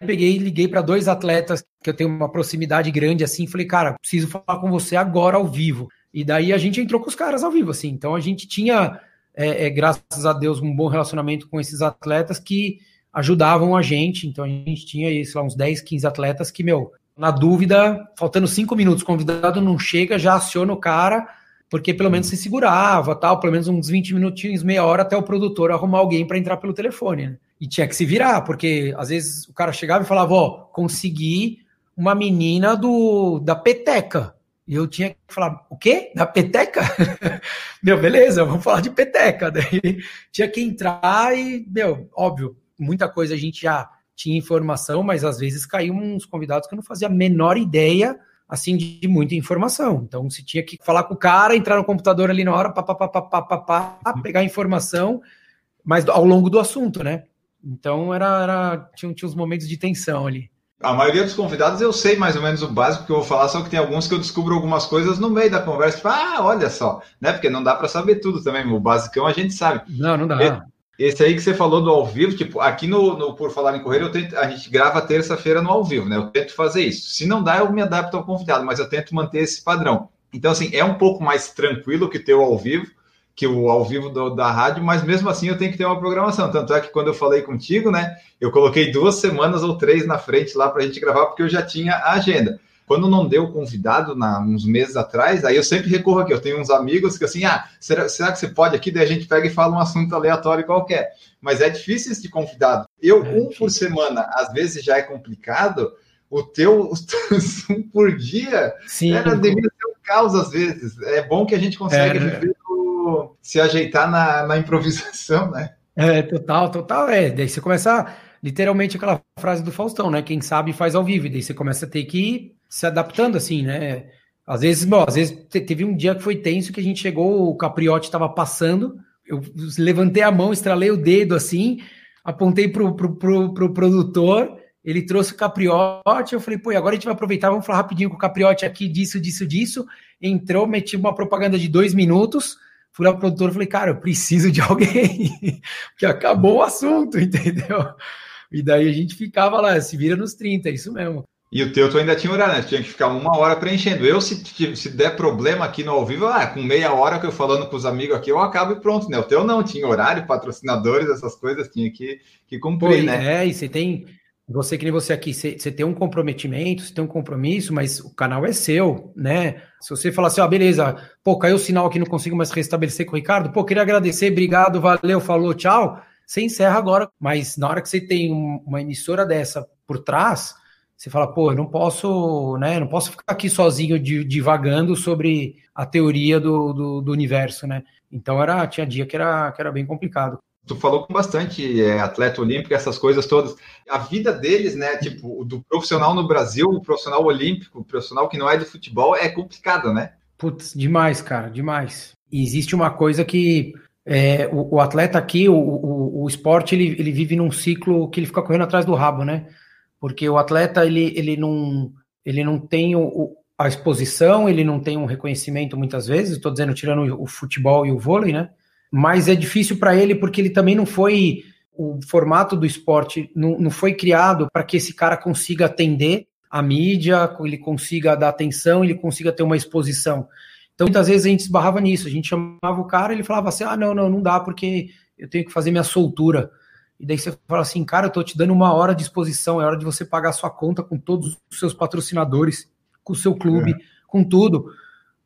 peguei e liguei para dois atletas que eu tenho uma proximidade grande assim, falei, cara, preciso falar com você agora ao vivo. E daí a gente entrou com os caras ao vivo, assim. Então a gente tinha, é, é, graças a Deus, um bom relacionamento com esses atletas que ajudavam a gente. Então a gente tinha, sei lá, uns 10, 15 atletas que, meu, na dúvida, faltando cinco minutos, o convidado não chega, já aciona o cara porque pelo menos se segurava, tal, pelo menos uns 20 minutinhos, meia hora até o produtor arrumar alguém para entrar pelo telefone. Né? E tinha que se virar, porque às vezes o cara chegava e falava: Ó, consegui uma menina do da peteca. E eu tinha que falar: O quê? Da peteca? meu, beleza, vamos falar de peteca. Daí tinha que entrar e, meu, óbvio, muita coisa a gente já tinha informação, mas às vezes caíam uns convidados que eu não fazia a menor ideia assim, de, muita informação. Então, se tinha que falar com o cara, entrar no computador ali na hora, pá, pá, pá, pá, pá, pá, pá, pegar informação, mas ao longo do assunto, né? Então, era, era tinha, tinha uns momentos de tensão ali. A maioria dos convidados eu sei mais ou menos o básico que eu vou falar, só que tem alguns que eu descubro algumas coisas no meio da conversa. Tipo, ah, olha só, né? Porque não dá para saber tudo também. O basicão a gente sabe. Não, não dá. Esse aí que você falou do ao vivo, tipo, aqui no, no Por Falar em Correr, tento, a gente grava terça-feira no ao vivo, né? Eu tento fazer isso. Se não dá, eu me adapto ao convidado, mas eu tento manter esse padrão. Então, assim, é um pouco mais tranquilo que ter o ao vivo, que o ao vivo do, da rádio, mas mesmo assim eu tenho que ter uma programação. Tanto é que quando eu falei contigo, né, eu coloquei duas semanas ou três na frente lá para a gente gravar, porque eu já tinha a agenda. Quando não deu convidado, na, uns meses atrás, aí eu sempre recorro aqui. Eu tenho uns amigos que assim, ah, será, será que você pode aqui? Daí a gente pega e fala um assunto aleatório qualquer. Mas é difícil esse de convidado. Eu, é um por semana, às vezes já é complicado. O teu um por dia Sim. era devido ser um caos às vezes. É bom que a gente consegue viver se ajeitar na, na improvisação, né? É, total, total. É, daí você começa literalmente aquela frase do Faustão, né? Quem sabe faz ao vivo, e daí você começa a ter que se adaptando assim, né? Às vezes, bom, às vezes teve um dia que foi tenso que a gente chegou, o Capriote estava passando, eu levantei a mão, estralei o dedo assim, apontei pro, pro, pro, pro produtor, ele trouxe o Capriote, eu falei, pô, agora a gente vai aproveitar, vamos falar rapidinho com o Capriote aqui, disso, disso, disso. Entrou, meti uma propaganda de dois minutos, fui lá pro produtor e falei, cara, eu preciso de alguém, que acabou o assunto, entendeu? E daí a gente ficava lá, se vira nos 30, é isso mesmo. E o teu tu ainda tinha horário, né? Tu tinha que ficar uma hora preenchendo. Eu, se, se der problema aqui no ao vivo, ah, com meia hora que eu falando com os amigos aqui, eu acabo e pronto, né? O teu não, tinha horário, patrocinadores, essas coisas, tinha que, que cumprir, Pô, né? É, e você tem, você que nem você aqui, você, você, tem um comprometimento, você tem um compromisso, mas o canal é seu, né? Se você falar assim, ó, ah, beleza, pô, caiu o sinal aqui, não consigo mais restabelecer com o Ricardo, pô, queria agradecer, obrigado, valeu, falou, tchau. Você encerra agora, mas na hora que você tem uma emissora dessa por trás, você fala, pô, eu não posso, né? Não posso ficar aqui sozinho divagando sobre a teoria do, do, do universo, né? Então era, tinha dia que era, que era bem complicado tu falou com bastante é, atleta olímpico, essas coisas todas. A vida deles, né, tipo, do profissional no Brasil, o profissional olímpico, o profissional que não é de futebol, é complicado, né? Putz, demais, cara, demais. E existe uma coisa que é, o, o, atleta aqui, o, o, o, esporte, ele, ele vive num ciclo que ele fica correndo atrás do rabo, né? Porque o atleta, ele, ele, não, ele não tem o, a exposição, ele não tem um reconhecimento muitas vezes, estou dizendo, tirando o futebol e o vôlei, né? mas é difícil para ele porque ele também não foi. O formato do esporte não, não foi criado para que esse cara consiga atender a mídia, ele consiga dar atenção, ele consiga ter uma exposição. Então, muitas vezes a gente esbarrava nisso. A gente chamava o cara, ele falava assim: ah, não, não, não dá porque eu tenho que fazer minha soltura. E daí você fala assim, cara, eu tô te dando uma hora de exposição, é hora de você pagar sua conta com todos os seus patrocinadores, com o seu clube, é. com tudo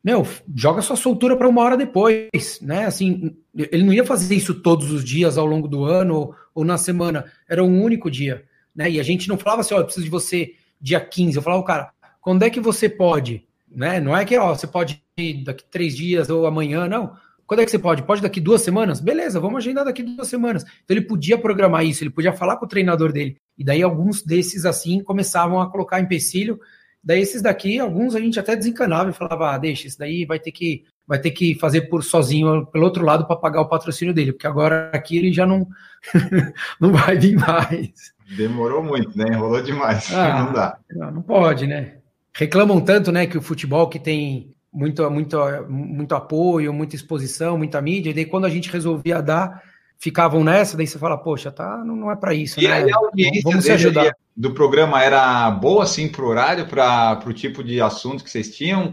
meu, joga sua soltura para uma hora depois, né? Assim, ele não ia fazer isso todos os dias ao longo do ano ou, ou na semana, era um único dia, né? E a gente não falava assim, ó, eu preciso de você dia 15. Eu falava, cara, quando é que você pode? Né? Não é que, ó, você pode ir daqui três dias ou amanhã, não. Quando é que você pode? Pode daqui duas semanas? Beleza, vamos agendar daqui duas semanas. Então ele podia programar isso, ele podia falar com o treinador dele. E daí alguns desses, assim, começavam a colocar empecilho Daí esses daqui, alguns a gente até desencanava e falava, ah, deixa, esse daí vai ter que vai ter que fazer por sozinho pelo outro lado para pagar o patrocínio dele, porque agora aqui ele já não não vai vir mais. Demorou muito, né? Enrolou demais. Ah, não dá. Não, não pode, né? Reclamam tanto, né, que o futebol que tem muito, muito, muito apoio, muita exposição, muita mídia, e daí quando a gente resolvia dar, ficavam nessa, daí você fala, poxa, tá, não, não é para isso. E né? aí a audiência Vamos se ajudar. do programa era boa, assim, para o horário, para o tipo de assunto que vocês tinham?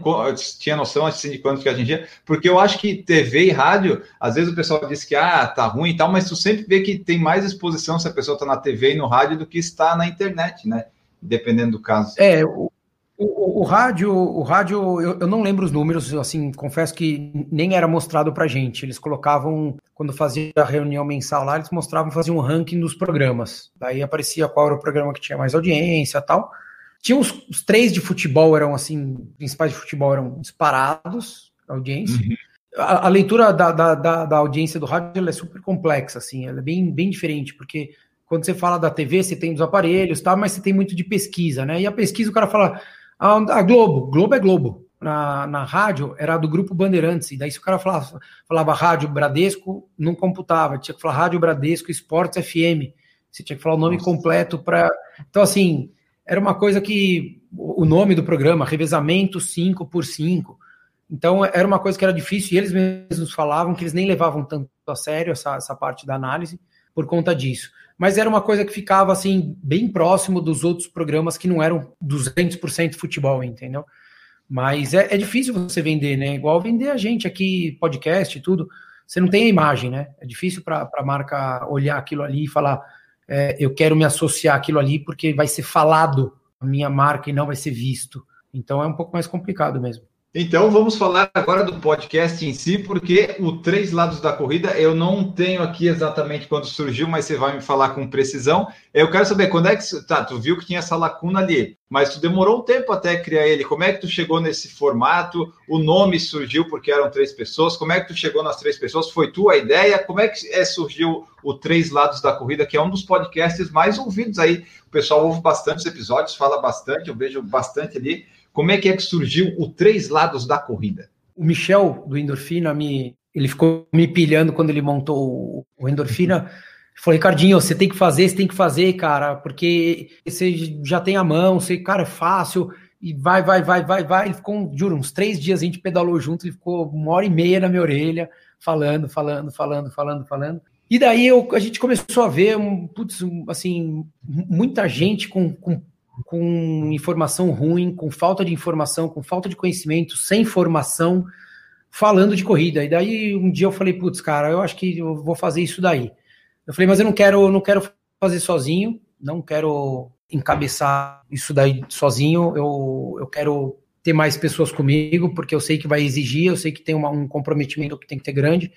Tinha noção, assim, de quanto que atingia? Porque eu acho que TV e rádio, às vezes o pessoal diz que, ah, tá ruim e tal, mas tu sempre vê que tem mais exposição se a pessoa está na TV e no rádio do que está na internet, né? Dependendo do caso. É, o, o, o, rádio, o rádio eu, eu, não lembro os números, assim, confesso que nem era mostrado pra gente. Eles colocavam, quando fazia a reunião mensal lá, eles mostravam, faziam um ranking dos programas. Daí aparecia qual era o programa que tinha mais audiência tal. Tinha os, os três de futebol, eram assim, principais de futebol eram disparados, audiência. Uhum. A, a, leitura da, da, da, da, audiência do rádio é super complexa, assim, ela é bem, bem diferente, porque quando você fala da TV, você tem os aparelhos, tá, mas você tem muito de pesquisa, né? E a pesquisa o cara fala A, a Globo, Globo é Globo. Na, na rádio era do grupo Bandeirantes, e daí se o cara falava, falava rádio Bradesco, não computava, tinha que falar rádio Bradesco Esportes FM, você tinha que falar o nome Nossa. completo para. Então, assim, era uma coisa que o nome do programa, revezamento 5 por 5 então era uma coisa que era difícil e eles mesmos falavam que eles nem levavam tanto a sério essa, essa parte da análise por conta disso. Mas era uma coisa que ficava assim bem próximo dos outros programas que não eram 200% futebol, entendeu? Mas é, é, difícil você vender, né? Igual vender a gente aqui, podcast e tudo. Você não tem a imagem, né? É difícil para a marca olhar aquilo ali e falar: é, eu quero me associar aquilo ali porque vai ser falado a minha marca e não vai ser visto. Então é um pouco mais complicado mesmo. Então vamos falar agora do podcast em si, porque o Três Lados da Corrida eu não tenho aqui exatamente quando surgiu, mas você vai me falar com precisão. Eu quero saber quando é que. Tá, tu viu que tinha essa lacuna ali, mas tu demorou um tempo até criar ele. Como é que tu chegou nesse formato? O nome surgiu porque eram três pessoas. Como é que tu chegou nas três pessoas? Foi tua ideia? Como é que é, surgiu o Três Lados da Corrida, que é um dos podcasts mais ouvidos aí? O pessoal ouve bastante os episódios, fala bastante, eu vejo bastante ali. Como é que é que surgiu o Três Lados da Corrida? O Michel, do Endorfina, me, ele ficou me pilhando quando ele montou o Endorfina. Falou, Ricardinho, você tem que fazer, você tem que fazer, cara, porque você já tem a mão, você, cara, é fácil, e vai, vai, vai, vai, vai. Ele ficou, juro, uns três dias a gente pedalou junto, ele ficou uma hora e meia na minha orelha, falando, falando, falando, falando, falando. E daí eu, a gente começou a ver, um, putz, um, assim, muita gente com, com com informação ruim, com falta de informação, com falta de conhecimento, sem formação, falando de corrida. E daí um dia eu falei, putz, cara, eu acho que eu vou fazer isso daí. Eu falei, mas eu não quero, não quero fazer sozinho, não quero encabeçar isso daí sozinho, eu, eu quero ter mais pessoas comigo, porque eu sei que vai exigir, eu sei que tem uma, um comprometimento que tem que ter grande,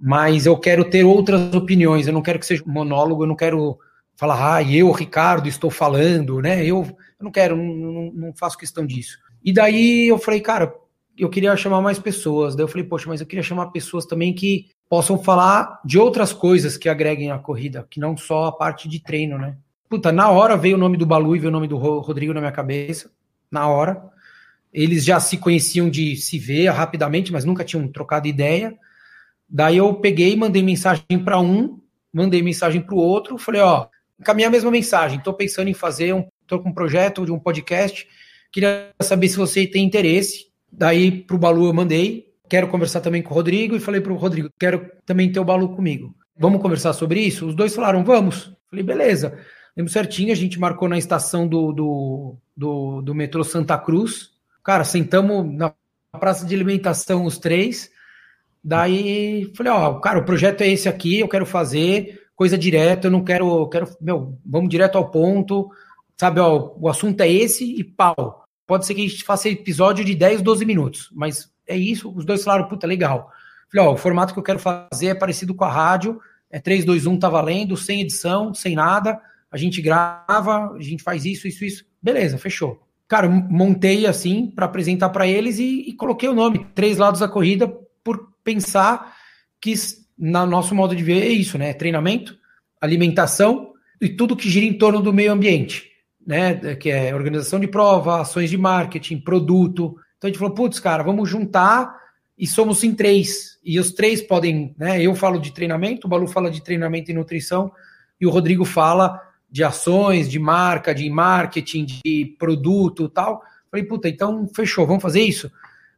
mas eu quero ter outras opiniões, eu não quero que seja monólogo, eu não quero falar, ah, eu, Ricardo, estou falando, né? Eu, eu não quero, não, não, faço questão disso. E daí eu falei, cara, eu queria chamar mais pessoas. Daí eu falei, poxa, mas eu queria chamar pessoas também que possam falar de outras coisas que agreguem a corrida, que não só a parte de treino, né? Puta, na hora veio o nome do Balu e veio o nome do Rodrigo na minha cabeça, na hora. Eles já se conheciam de se ver rapidamente, mas nunca tinham trocado ideia. Daí eu peguei, mandei mensagem para um, mandei mensagem para o outro, falei, ó, encaminhar a mesma mensagem. Estou pensando em fazer um, tô com um projeto de um podcast. Queria saber se você tem interesse. Daí para o Balu eu mandei. Quero conversar também com o Rodrigo e falei para o Rodrigo, quero também ter o Balu comigo. Vamos conversar sobre isso? Os dois falaram, vamos. Falei, beleza. Lembro certinho, a gente marcou na estação do, do, do, do metrô Santa Cruz. Cara, sentamos na praça de alimentação os três. Daí falei, ó, cara, o projeto é esse aqui, eu quero fazer coisa direta, eu não quero, quero, meu, vamos direto ao ponto, sabe, ó, o assunto é esse e pau. Pode ser que a gente faça episódio de 10, 12 minutos, mas é isso, os dois falaram, puta, legal. Falei, ó, o formato que eu quero fazer é parecido com a rádio, é 3, 2, 1, tá valendo, sem edição, sem nada, a gente grava, a gente faz isso, isso, isso, beleza, fechou. Cara, montei assim para apresentar para eles e, e coloquei o nome, Três Lados da Corrida, por pensar que no nosso modo de ver, é isso, né? Treinamento, alimentação e tudo que gira em torno do meio ambiente, né? Que é organização de prova, ações de marketing, produto. Então a gente falou, putz, cara, vamos juntar e somos em três. E os três podem, né? Eu falo de treinamento, o Balu fala de treinamento e nutrição, e o Rodrigo fala de ações, de marca, de marketing, de produto tal. Falei, puta, então fechou, vamos fazer isso?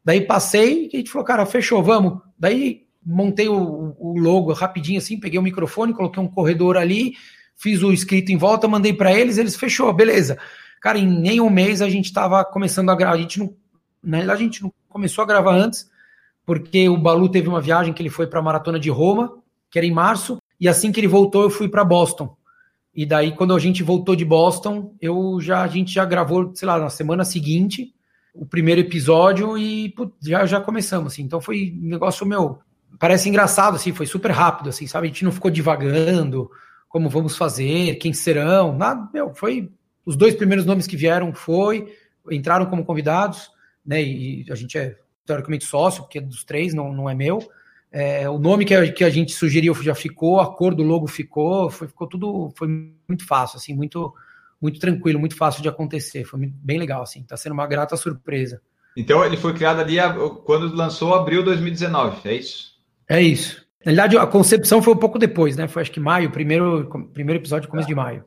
Daí passei e a gente falou, cara, fechou, vamos. Daí montei o, o, logo rapidinho assim, peguei o microfone, coloquei um corredor ali, fiz o escrito em volta, mandei para eles, eles fechou, beleza. Cara, em um mês a gente estava começando a gravar. A gente não, na realidade, a gente não começou a gravar antes, porque o Balu teve uma viagem que ele foi para a maratona de Roma, que era em março, e assim que ele voltou, eu fui para Boston. E daí, quando a gente voltou de Boston, eu já a gente já gravou, sei lá, na semana seguinte, o primeiro episódio e putz, já já começamos assim. Então foi um negócio meu parece engraçado, assim, foi super rápido, assim, sabe? A gente não ficou divagando, como vamos fazer, quem serão, nada, meu, foi os dois primeiros nomes que vieram foi, entraram como convidados, né? E a gente é teoricamente sócio, porque dos três, não, não é meu. É, o nome que a, que a gente sugeriu já ficou, a cor do logo ficou, foi, ficou tudo, foi muito fácil, assim, muito, muito tranquilo, muito fácil de acontecer. Foi bem legal, assim. Tá sendo uma grata surpresa. Então ele foi criado ali quando lançou abril 2019, é isso? É isso. Na verdade, a concepção foi um pouco depois, né? Foi acho que maio, primeiro, primeiro episódio, começo de maio.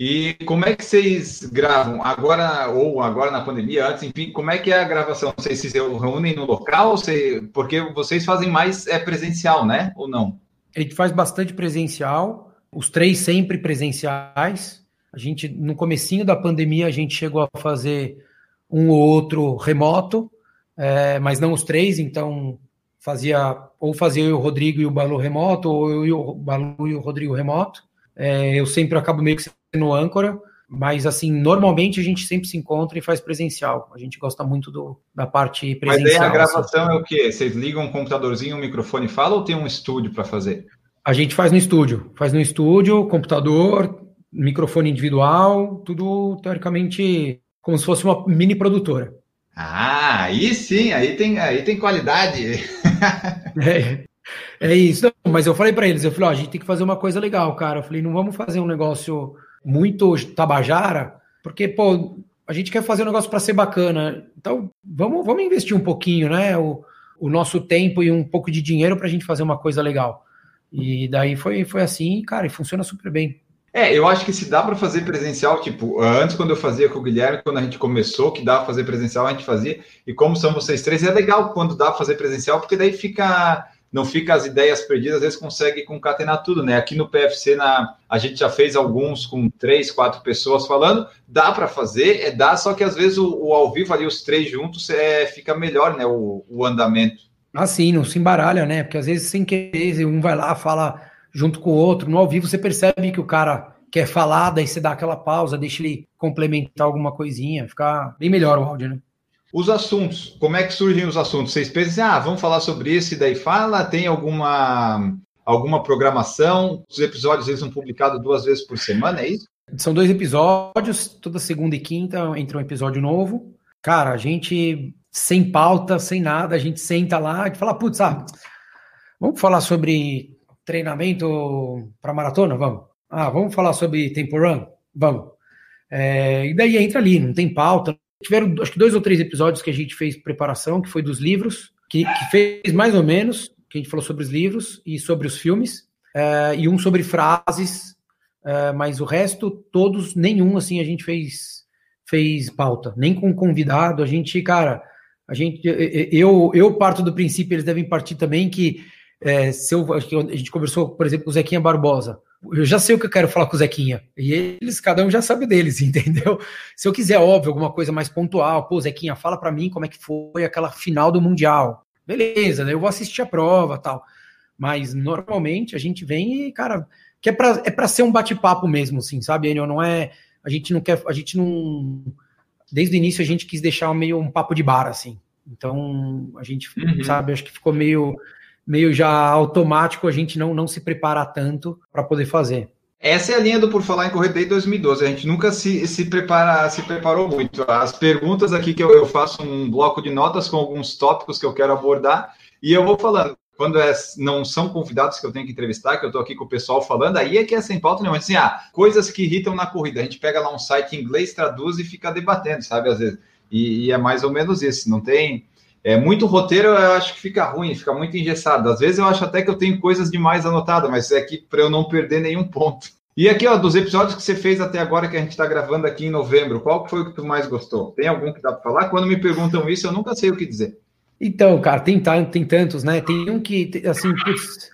E como é que vocês gravam? Agora, ou agora na pandemia, antes, enfim, como é que é a gravação? Vocês se reúnem no local? Você, porque vocês fazem mais é, presencial, né? Ou não? A gente faz bastante presencial, os três sempre presenciais. A gente, no comecinho da pandemia, a gente chegou a fazer um ou outro remoto, é, mas não os três, então fazia ou fazia eu e o Rodrigo e o Balu remoto, ou eu e o Balu e o Rodrigo remoto. É, eu sempre acabo meio que sendo âncora, mas assim, normalmente a gente sempre se encontra e faz presencial. A gente gosta muito do, da parte presencial. Mas aí a gravação assim. é o quê? Vocês ligam um computadorzinho, um microfone e fala ou tem um estúdio para fazer? A gente faz no estúdio. Faz no estúdio, computador, microfone individual, tudo teoricamente como se fosse uma mini produtora. Ah, aí sim, aí tem, aí tem qualidade. é, é isso. Não, mas eu falei para eles, eu falei, ó, a gente tem que fazer uma coisa legal, cara. Eu falei, não vamos fazer um negócio muito tabajara, porque, pô, a gente quer fazer um negócio para ser bacana. Então, vamos, vamos investir um pouquinho, né? O, o nosso tempo e um pouco de dinheiro para a gente fazer uma coisa legal. E daí foi, foi assim, cara, e funciona super bem. É, eu acho que se dá para fazer presencial, tipo, antes quando eu fazia com o Guilherme, quando a gente começou, que dá para fazer presencial, a gente fazia. E como são vocês três, é legal quando dá para fazer presencial, porque daí fica não fica as ideias perdidas, às vezes consegue concatenar tudo, né? Aqui no PFC na, a gente já fez alguns com três, quatro pessoas falando, dá para fazer, é dá, só que às vezes o, o, ao vivo ali, os três juntos, é, fica melhor, né? O, o andamento. Ah, sim, não se embaralha, né? Porque às vezes sem querer, um vai lá, fala junto com o outro. No ao vivo você percebe que o cara quer falar, daí você dá aquela pausa, deixa ele complementar alguma coisinha, ficar bem melhor o áudio, né? Os assuntos, como é que surgem os assuntos? Vocês pensam, assim, ah, vamos falar sobre isso e daí fala? Tem alguma alguma programação? Os episódios eles são publicados duas vezes por semana, é isso? São dois episódios, toda segunda e quinta entra um episódio novo. Cara, a gente sem pauta, sem nada, a gente senta lá e fala, putz, ah, vamos falar sobre treinamento para maratona? Vamos. Ah, vamos falar sobre tempo run? Vamos. É, e daí entra ali, não tem pauta. Tiveram acho que dois ou três episódios que a gente fez preparação, que foi dos livros, que, que fez mais ou menos, que a gente falou sobre os livros e sobre os filmes, é, e um sobre frases, é, mas o resto, todos, nenhum assim, a gente fez, fez pauta, nem com convidado, a gente, cara, a gente, eu, eu parto do princípio, eles devem partir também que é, se eu, a gente conversou, por exemplo, com o Zequinha Barbosa. Eu já sei o que eu quero falar com o Zequinha. E eles, cada um já sabe deles, entendeu? Se eu quiser, óbvio, alguma coisa mais pontual, pô, Zequinha, fala para mim como é que foi aquela final do Mundial. Beleza, daí eu vou assistir a prova tal. Mas normalmente a gente vem e, cara, que é para é pra ser um bate-papo mesmo, assim, sabe, Enio? Não é. A gente não quer. A gente não. Desde o início a gente quis deixar meio um papo de bar, assim. Então, a gente, uhum. sabe, acho que ficou meio meio já automático a gente não, não se preparar tanto para poder fazer. Essa é a linha do Por Falar em Correr desde 2012. A gente nunca se, se, prepara, se preparou muito. As perguntas aqui que eu, eu faço um bloco de notas com alguns tópicos que eu quero abordar e eu vou falando. Quando é, não são convidados que eu tenho que entrevistar, que eu estou aqui com o pessoal falando, aí é que é sem pauta nenhuma. Assim, ah, coisas que irritam na corrida. A gente pega lá um site em inglês, traduz e fica debatendo, sabe? Às vezes. E, e é mais ou menos isso. Não tem é muito roteiro, eu acho que fica ruim, fica muito engessado. Às vezes eu acho até que eu tenho coisas demais anotadas, mas é aqui para eu não perder nenhum ponto. E aqui, ó, dos episódios que você fez até agora que a gente está gravando aqui em novembro, qual foi o que tu mais gostou? Tem algum que dá para falar? Quando me perguntam isso, eu nunca sei o que dizer. Então, cara, tem, tem tantos, né? Tem um que, assim, putz,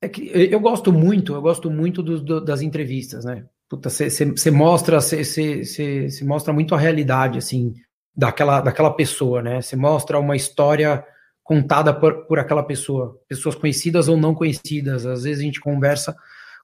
é que eu gosto muito, eu gosto muito do, do, das entrevistas, né? Puta, você mostra, você mostra muito a realidade, assim, daquela, daquela pessoa, né? Você mostra uma história contada por, por aquela pessoa, pessoas conhecidas ou não conhecidas. Às vezes a gente conversa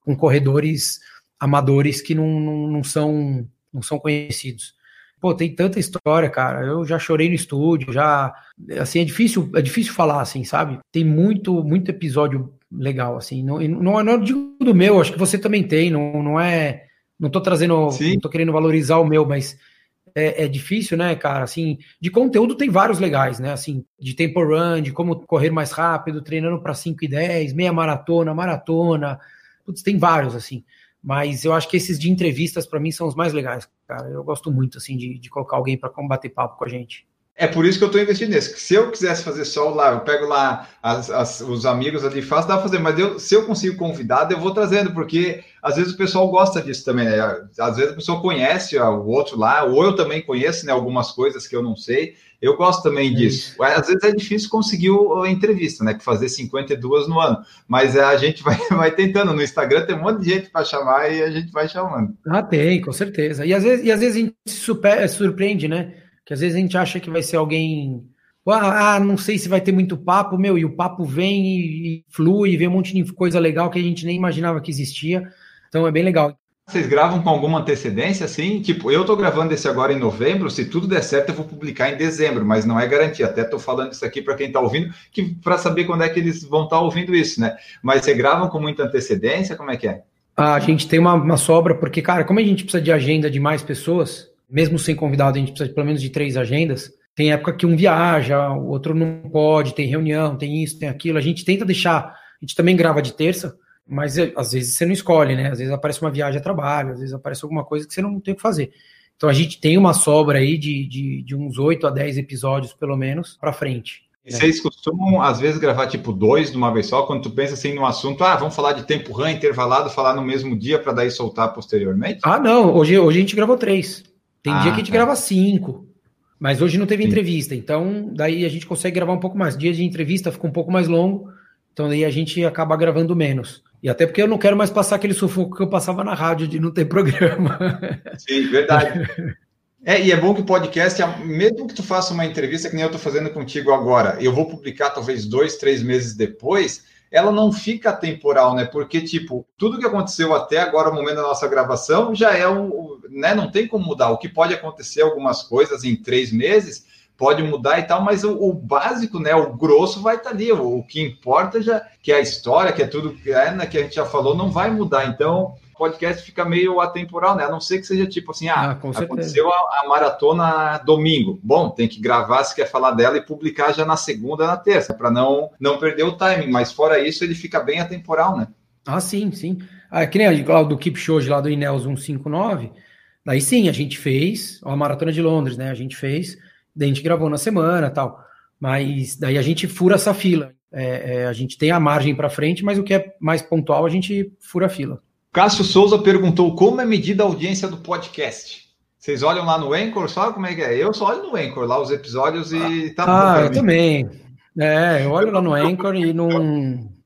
com corredores amadores que não, não, não são não são conhecidos. Pô, tem tanta história, cara. Eu já chorei no estúdio, já assim é difícil, é difícil falar assim, sabe? Tem muito muito episódio legal assim. Não não, não digo do meu, acho que você também tem, não, não é não tô trazendo, Sim. não tô querendo valorizar o meu, mas é, é, difícil, né, cara? Assim, de conteúdo tem vários legais, né? Assim, de tempo run, de como correr mais rápido, treinando para 5 e 10, meia maratona, maratona. Putz, tem vários, assim. Mas eu acho que esses de entrevistas, para mim, são os mais legais, cara. Eu gosto muito, assim, de, de colocar alguém para combater papo com a gente. É por isso que eu estou investindo nesse. Se eu quisesse fazer só lá, eu pego lá as, as, os amigos ali, faço, dá para fazer. Mas eu, se eu consigo convidado, eu vou trazendo, porque às vezes o pessoal gosta disso também. Né? Às vezes a pessoa conhece o outro lá, ou eu também conheço né, algumas coisas que eu não sei. Eu gosto também é disso. Às vezes é difícil conseguir a entrevista, né? Fazer 52 no ano. Mas a gente vai, vai tentando. No Instagram tem um monte de gente para chamar e a gente vai chamando. Ah, tem, com certeza. E às vezes, e às vezes a gente super, surpreende, né? Que às vezes a gente acha que vai ser alguém. Ah, ah, não sei se vai ter muito papo, meu, e o papo vem e, e flui, e vem um monte de coisa legal que a gente nem imaginava que existia. Então é bem legal. Vocês gravam com alguma antecedência, assim? Tipo, eu tô gravando esse agora em novembro, se tudo der certo, eu vou publicar em dezembro, mas não é garantia. Até tô falando isso aqui para quem tá ouvindo, que para saber quando é que eles vão estar tá ouvindo isso, né? Mas vocês gravam com muita antecedência? Como é que é? A gente tem uma, uma sobra, porque, cara, como a gente precisa de agenda de mais pessoas, mesmo sem convidado, a gente precisa de pelo menos de três agendas. Tem época que um viaja, o outro não pode, tem reunião, tem isso, tem aquilo. A gente tenta deixar. A gente também grava de terça, mas é, às vezes você não escolhe, né? Às vezes aparece uma viagem a trabalho, às vezes aparece alguma coisa que você não tem o que fazer. Então a gente tem uma sobra aí de, de, de uns 8 a 10 episódios, pelo menos, para frente. E vocês costumam, às vezes, gravar tipo dois de uma vez só, quando tu pensa assim no assunto, ah, vamos falar de tempo RAM intervalado, falar no mesmo dia para daí soltar posteriormente? Ah, não, hoje, hoje a gente gravou três. Tem ah, dia que a gente tá. grava cinco, mas hoje não teve Sim. entrevista, então daí a gente consegue gravar um pouco mais. Dia de entrevista fica um pouco mais longo, então daí a gente acaba gravando menos. E até porque eu não quero mais passar aquele sufoco que eu passava na rádio de não ter programa. Sim, verdade. É, e é bom que o podcast, mesmo que tu faça uma entrevista que nem eu estou fazendo contigo agora, eu vou publicar talvez dois, três meses depois, ela não fica temporal, né? Porque, tipo, tudo que aconteceu até agora, o momento da nossa gravação, já é o, né? Não tem como mudar. O que pode acontecer algumas coisas em três meses pode mudar e tal, mas o, o básico, né? O grosso vai estar tá ali. O, o, que importa já que é a história, que é tudo que, é, né, que a gente já falou, não vai mudar. Então, podcast fica meio atemporal, né? A não ser que seja tipo assim, ah, ah aconteceu a, a, maratona domingo. Bom, tem que gravar se quer falar dela e publicar já na segunda, na terça, para não não perder o timing. Mas fora isso, ele fica bem atemporal, né? Ah, sim, sim. Ah, que nem a do Keep Show lá do Inels 159. Daí sim, a gente fez a maratona de Londres, né? A gente fez, daí a gente gravou na semana, tal. Mas daí a gente fura essa fila. É, é, a gente tem a margem para frente, mas o que é mais pontual a gente fura a fila. Cássio Souza perguntou como é medida a audiência do podcast. Vocês olham lá no Anchor, só como é que é? Eu só olho no Anchor lá os episódios e tá Ah, eu também. É, eu olho lá no Anchor e não,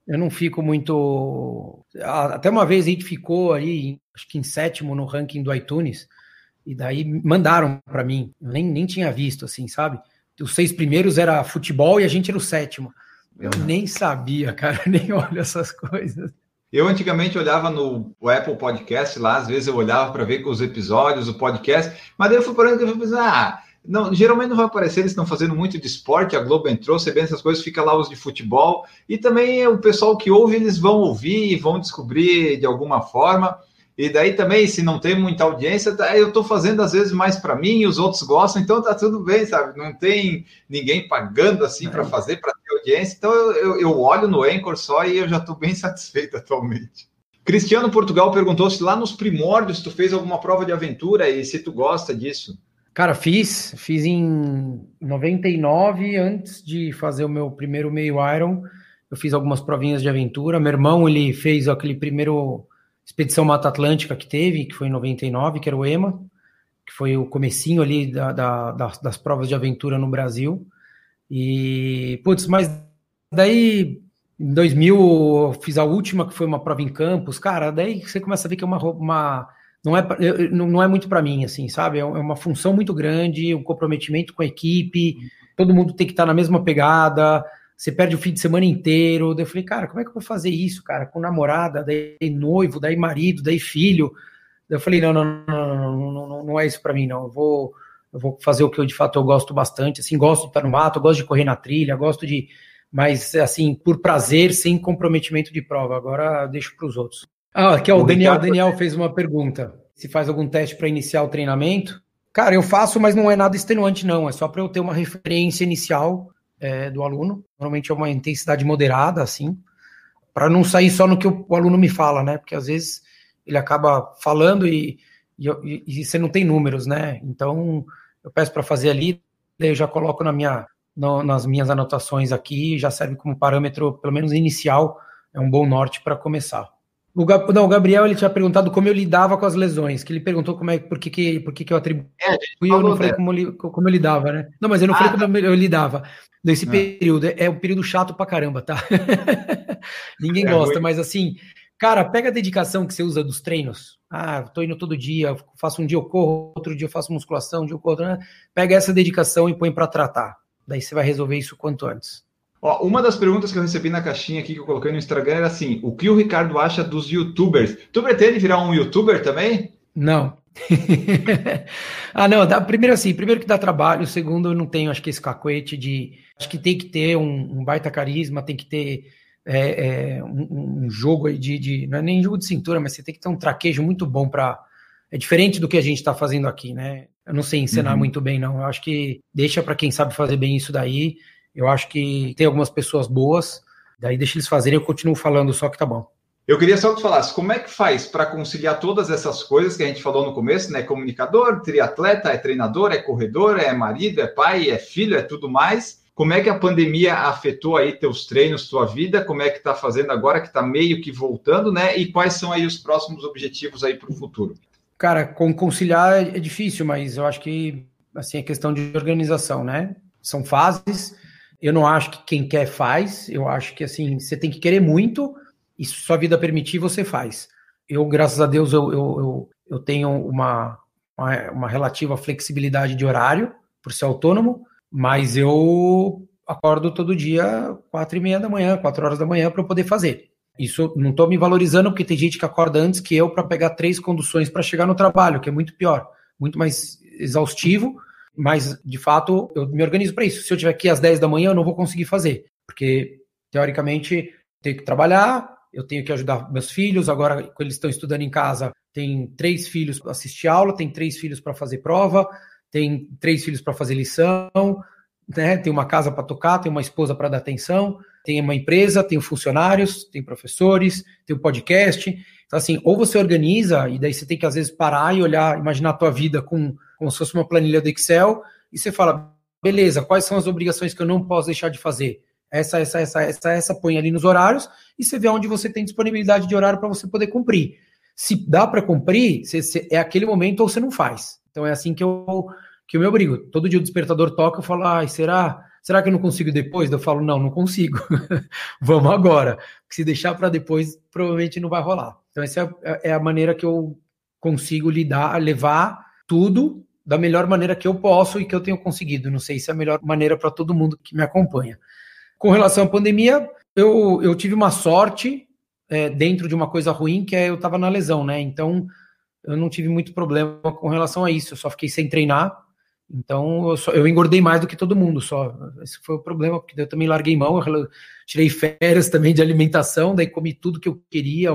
eu não fico muito. Até uma vez a gente ficou aí, acho que em sétimo no ranking do iTunes, e daí mandaram para mim. Eu nem, nem tinha visto, assim, sabe? Os seis primeiros era futebol e a gente era o sétimo. Eu nem sabia, cara, nem olho essas coisas. Eu antigamente olhava no Apple Podcast lá, às vezes eu olhava para ver os episódios, o podcast, mas daí eu fui parando e fui pensando, ah, não, geralmente não vai aparecer, eles estão fazendo muito de esporte, a Globo entrou, você vê essas coisas, fica lá os de futebol, e também o pessoal que ouve, eles vão ouvir e vão descobrir de alguma forma. E daí também, se não tem muita audiência, tá, eu estou fazendo às vezes mais para mim e os outros gostam, então tá tudo bem, sabe? Não tem ninguém pagando assim para fazer, para ter audiência. Então eu, eu, eu, olho no Anchor só e eu já estou bem satisfeito atualmente. Cristiano Portugal perguntou se lá nos primórdios tu fez alguma prova de aventura e se tu gosta disso. Cara, fiz, fiz em 99, antes de fazer o meu primeiro meio Iron, eu fiz algumas provinhas de aventura. Meu irmão, ele fez aquele primeiro Expedição Mata Atlântica que teve, que foi em 99, que era o EMA, que foi o comecinho ali da, da, das, das, provas de aventura no Brasil. E, putz, mas daí em 2000 eu fiz a última, que foi uma prova em campos, cara, daí você começa a ver que é uma, uma não é, não é muito para mim, assim, sabe? É, é uma função muito grande, um comprometimento com a equipe, todo mundo tem que estar na mesma pegada, você perde o fim de semana inteiro. Daí eu falei, cara, como é que eu vou fazer isso, cara? Com namorada, daí noivo, daí marido, daí filho. Daí eu falei, não, não, não, não, não, não é isso para mim, não. Eu vou, eu vou fazer o que eu de fato eu gosto bastante. Assim, gosto de estar no mato, gosto de correr na trilha, gosto de. Mas, assim, por prazer, sem comprometimento de prova. Agora deixo para os outros. Ah, aqui é o, Daniel. Daniel fez uma pergunta. Se faz algum teste para iniciar o treinamento? Cara, eu faço, mas não é nada extenuante, não. É só para eu ter uma referência inicial é, do aluno. Normalmente é uma intensidade moderada, assim, para não sair só no que o, o, aluno me fala, né? Porque às vezes ele acaba falando e, e, e você não tem números, né? Então, eu peço para fazer ali, daí eu já coloco na minha, no, nas minhas anotações aqui, já serve como parâmetro, pelo menos inicial, é um bom norte para começar. O, não, o Gabriel ele tinha perguntado como eu lidava com as lesões, que ele perguntou como é, por que, que, por que, que eu atribuí, é, eu não falei como, como eu lidava, né? Não, mas eu não ah, falei tá. como eu lidava nesse ah. período. É um período chato pra caramba, tá? Ninguém é gosta, ruim. mas assim, cara, pega a dedicação que você usa dos treinos. Ah, tô indo todo dia, faço um dia eu corro, outro dia eu faço musculação, um dia eu corro, né? Pega essa dedicação e põe para tratar. Daí você vai resolver isso quanto antes. Ó, uma das perguntas que eu recebi na caixinha aqui que eu coloquei no Instagram era assim: o que o Ricardo acha dos youtubers? Tu pretende virar um youtuber também? Não. ah, não, dá, primeiro assim, primeiro que dá trabalho, segundo, eu não tenho, acho que esse cacuete de. Acho que tem que ter um, um baita carisma, tem que ter é, é, um, um, jogo aí de, de, Não é nem jogo de cintura, mas você tem que ter um traquejo muito bom para. É diferente do que a gente está fazendo aqui, né? Eu não sei ensinar uhum. muito bem, não. Eu acho que deixa para quem sabe fazer bem isso daí. Eu acho que tem algumas pessoas boas, daí deixa eles fazerem, eu continuo falando só que tá bom. Eu queria só que tu falasse como é que faz para conciliar todas essas coisas que a gente falou no começo, né? Comunicador, triatleta, é treinador, é corredor, é marido, é pai, é filho, é tudo mais. Como é que a pandemia afetou aí teus treinos, tua vida? Como é que tá fazendo agora que tá meio que voltando, né? E quais são aí os próximos objetivos aí para o futuro? Cara, com conciliar é difícil, mas eu acho que assim é questão de organização, né? São fases eu não acho que quem quer faz, eu acho que assim, você tem que querer muito, e se sua vida permitir, você faz. Eu, graças a Deus, eu, eu, eu, eu tenho uma, uma, uma, relativa flexibilidade de horário, por ser autônomo, mas eu acordo todo dia quatro e meia da manhã, quatro horas da manhã para poder fazer. Isso não estou me valorizando porque tem gente que acorda antes que eu para pegar três conduções para chegar no trabalho, que é muito pior, muito mais exaustivo mas, de fato, eu me organizo para isso. Se eu tiver aqui às 10 da manhã, eu não vou conseguir fazer, porque, teoricamente, tenho que trabalhar, eu tenho que ajudar meus filhos. Agora, quando eles estão estudando em casa, tem três filhos para assistir aula, tem três filhos para fazer prova, tem três filhos para fazer lição, né? tem uma casa para tocar, tem uma esposa para dar atenção, tem uma empresa, tem funcionários, tem professores, tem um podcast. Então, assim, ou você organiza, e daí você tem que, às vezes, parar e olhar, imaginar a tua vida com como se fosse uma planilha do Excel, e você fala, beleza, quais são as obrigações que eu não posso deixar de fazer? Essa, essa, essa, essa, essa, põe ali nos horários, e você vê onde você tem disponibilidade de horário para você poder cumprir. Se dá para cumprir, você, é aquele momento ou você não faz. Então é assim que eu, que eu me obrigo. Todo dia o despertador toca, eu falo, ai, será? Será que eu não consigo depois? Eu falo, não, não consigo. Vamos agora. Se deixar para depois, provavelmente não vai rolar. Então, essa é, é a maneira que eu consigo lidar, levar tudo da melhor maneira que eu posso e que eu tenho conseguido. Não sei se é a melhor maneira para todo mundo que me acompanha. Com relação à pandemia, eu, eu tive uma sorte é, dentro de uma coisa ruim, que é eu estava na lesão, né? Então, eu não tive muito problema com relação a isso. Eu só fiquei sem treinar. Então, eu, só, eu engordei mais do que todo mundo, só. Esse foi o problema, porque eu também larguei mão. Eu tirei férias também de alimentação, daí comi tudo que eu queria.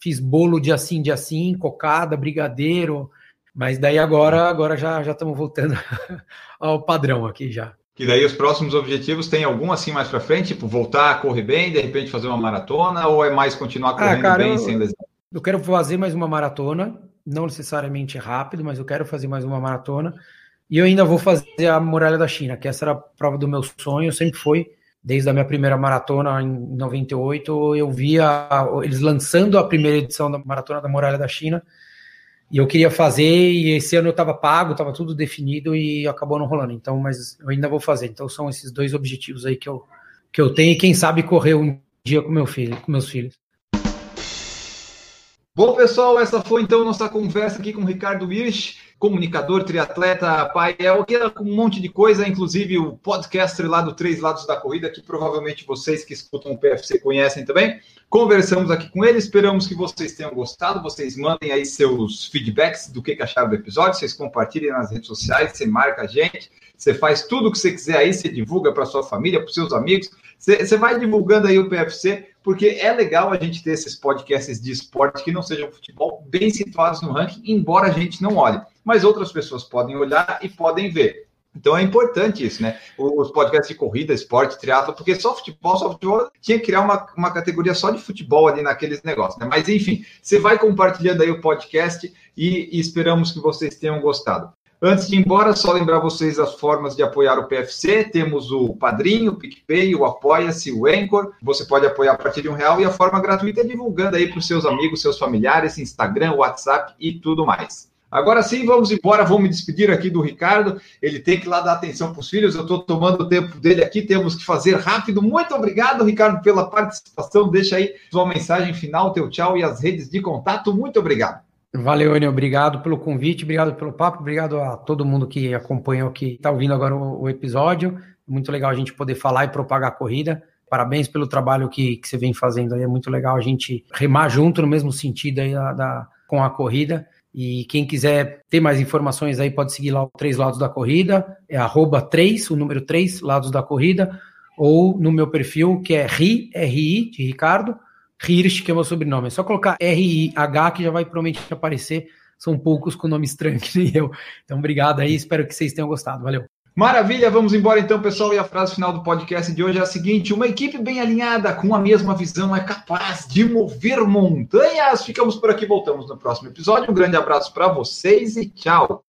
Fiz bolo de assim, de assim, cocada, brigadeiro, mas daí agora, agora já já estamos voltando ao padrão aqui já. Que daí os próximos objetivos tem algum assim mais para frente, tipo voltar a correr bem, de repente fazer uma maratona, ou é mais continuar ah, correndo ah, cara, bem eu, sem lesão? Eu quero fazer mais uma maratona, não necessariamente rápido, mas eu quero fazer mais uma maratona. E eu ainda vou fazer a Muralha da China, que essa era a prova do meu sonho, sempre foi. Desde a minha primeira maratona em 98, eu via eles lançando a primeira edição da Maratona da Muralha da China e eu queria fazer, e esse ano eu estava pago, estava tudo definido e acabou não rolando. Então, mas eu ainda vou fazer. Então, são esses dois objetivos aí que eu, que eu tenho, e quem sabe correr um dia com meu filho, com meus filhos. Bom, pessoal, essa foi então nossa conversa aqui com o Ricardo Wirsch, comunicador, triatleta, pai, é um monte de coisa, inclusive o podcaster lá do Três Lados da Corrida, que provavelmente vocês que escutam o PFC conhecem também. Conversamos aqui com ele, esperamos que vocês tenham gostado. Vocês mandem aí seus feedbacks do que, acharam do episódio, vocês compartilhem nas redes sociais, você marca a gente, você faz tudo o que você quiser aí, você divulga para sua família, para seus amigos, você, você vai divulgando aí o PFC, porque é legal a gente ter esses podcasts de esporte que não sejam futebol bem situados no ranking, embora a gente não olhe. Mas outras pessoas podem olhar e podem ver. Então é importante isso, né? Os podcasts de corrida, esporte, triatlo, porque só futebol, só futebol, tinha que criar uma, uma categoria só de futebol ali naqueles negócios, né? Mas enfim, você vai compartilhando aí o podcast e, e esperamos que vocês tenham gostado. Antes de ir embora, só lembrar vocês as formas de apoiar o PFC. Temos o Padrinho, o PicPay, o Apoia-se, o Anchor. Você pode apoiar a partir de um real e a forma gratuita é divulgando aí para os seus amigos, seus familiares, Instagram, WhatsApp e tudo mais. Agora sim, vamos embora. Vou me despedir aqui do Ricardo. Ele tem que lá dar atenção para os filhos. Eu estou tomando o tempo dele aqui. Temos que fazer rápido. Muito obrigado, Ricardo, pela participação. Deixa aí sua mensagem final, teu tchau e as redes de contato. Muito obrigado. Valeu, Enio. Obrigado pelo convite, obrigado pelo papo, obrigado a todo mundo que acompanhou, que está ouvindo agora o, o, episódio. Muito legal a gente poder falar e propagar a corrida. Parabéns pelo trabalho que, que você vem fazendo aí. É muito legal a gente remar junto no mesmo sentido aí da, da com a corrida. E quem quiser ter mais informações aí pode seguir lá o Três Lados da Corrida, é arroba 3, o número 3, Lados da Corrida, ou no meu perfil, que é RI, RI, de Ricardo, Hirsch, que é meu sobrenome. É só colocar R-I-H que já vai provavelmente aparecer. São poucos com nome estranho que nem eu. Então, obrigado aí, espero que vocês tenham gostado. Valeu. Maravilha, vamos embora então, pessoal. E a frase final do podcast de hoje é a seguinte: uma equipe bem alinhada, com a mesma visão, é capaz de mover montanhas. Ficamos por aqui, voltamos no próximo episódio. Um grande abraço para vocês e tchau.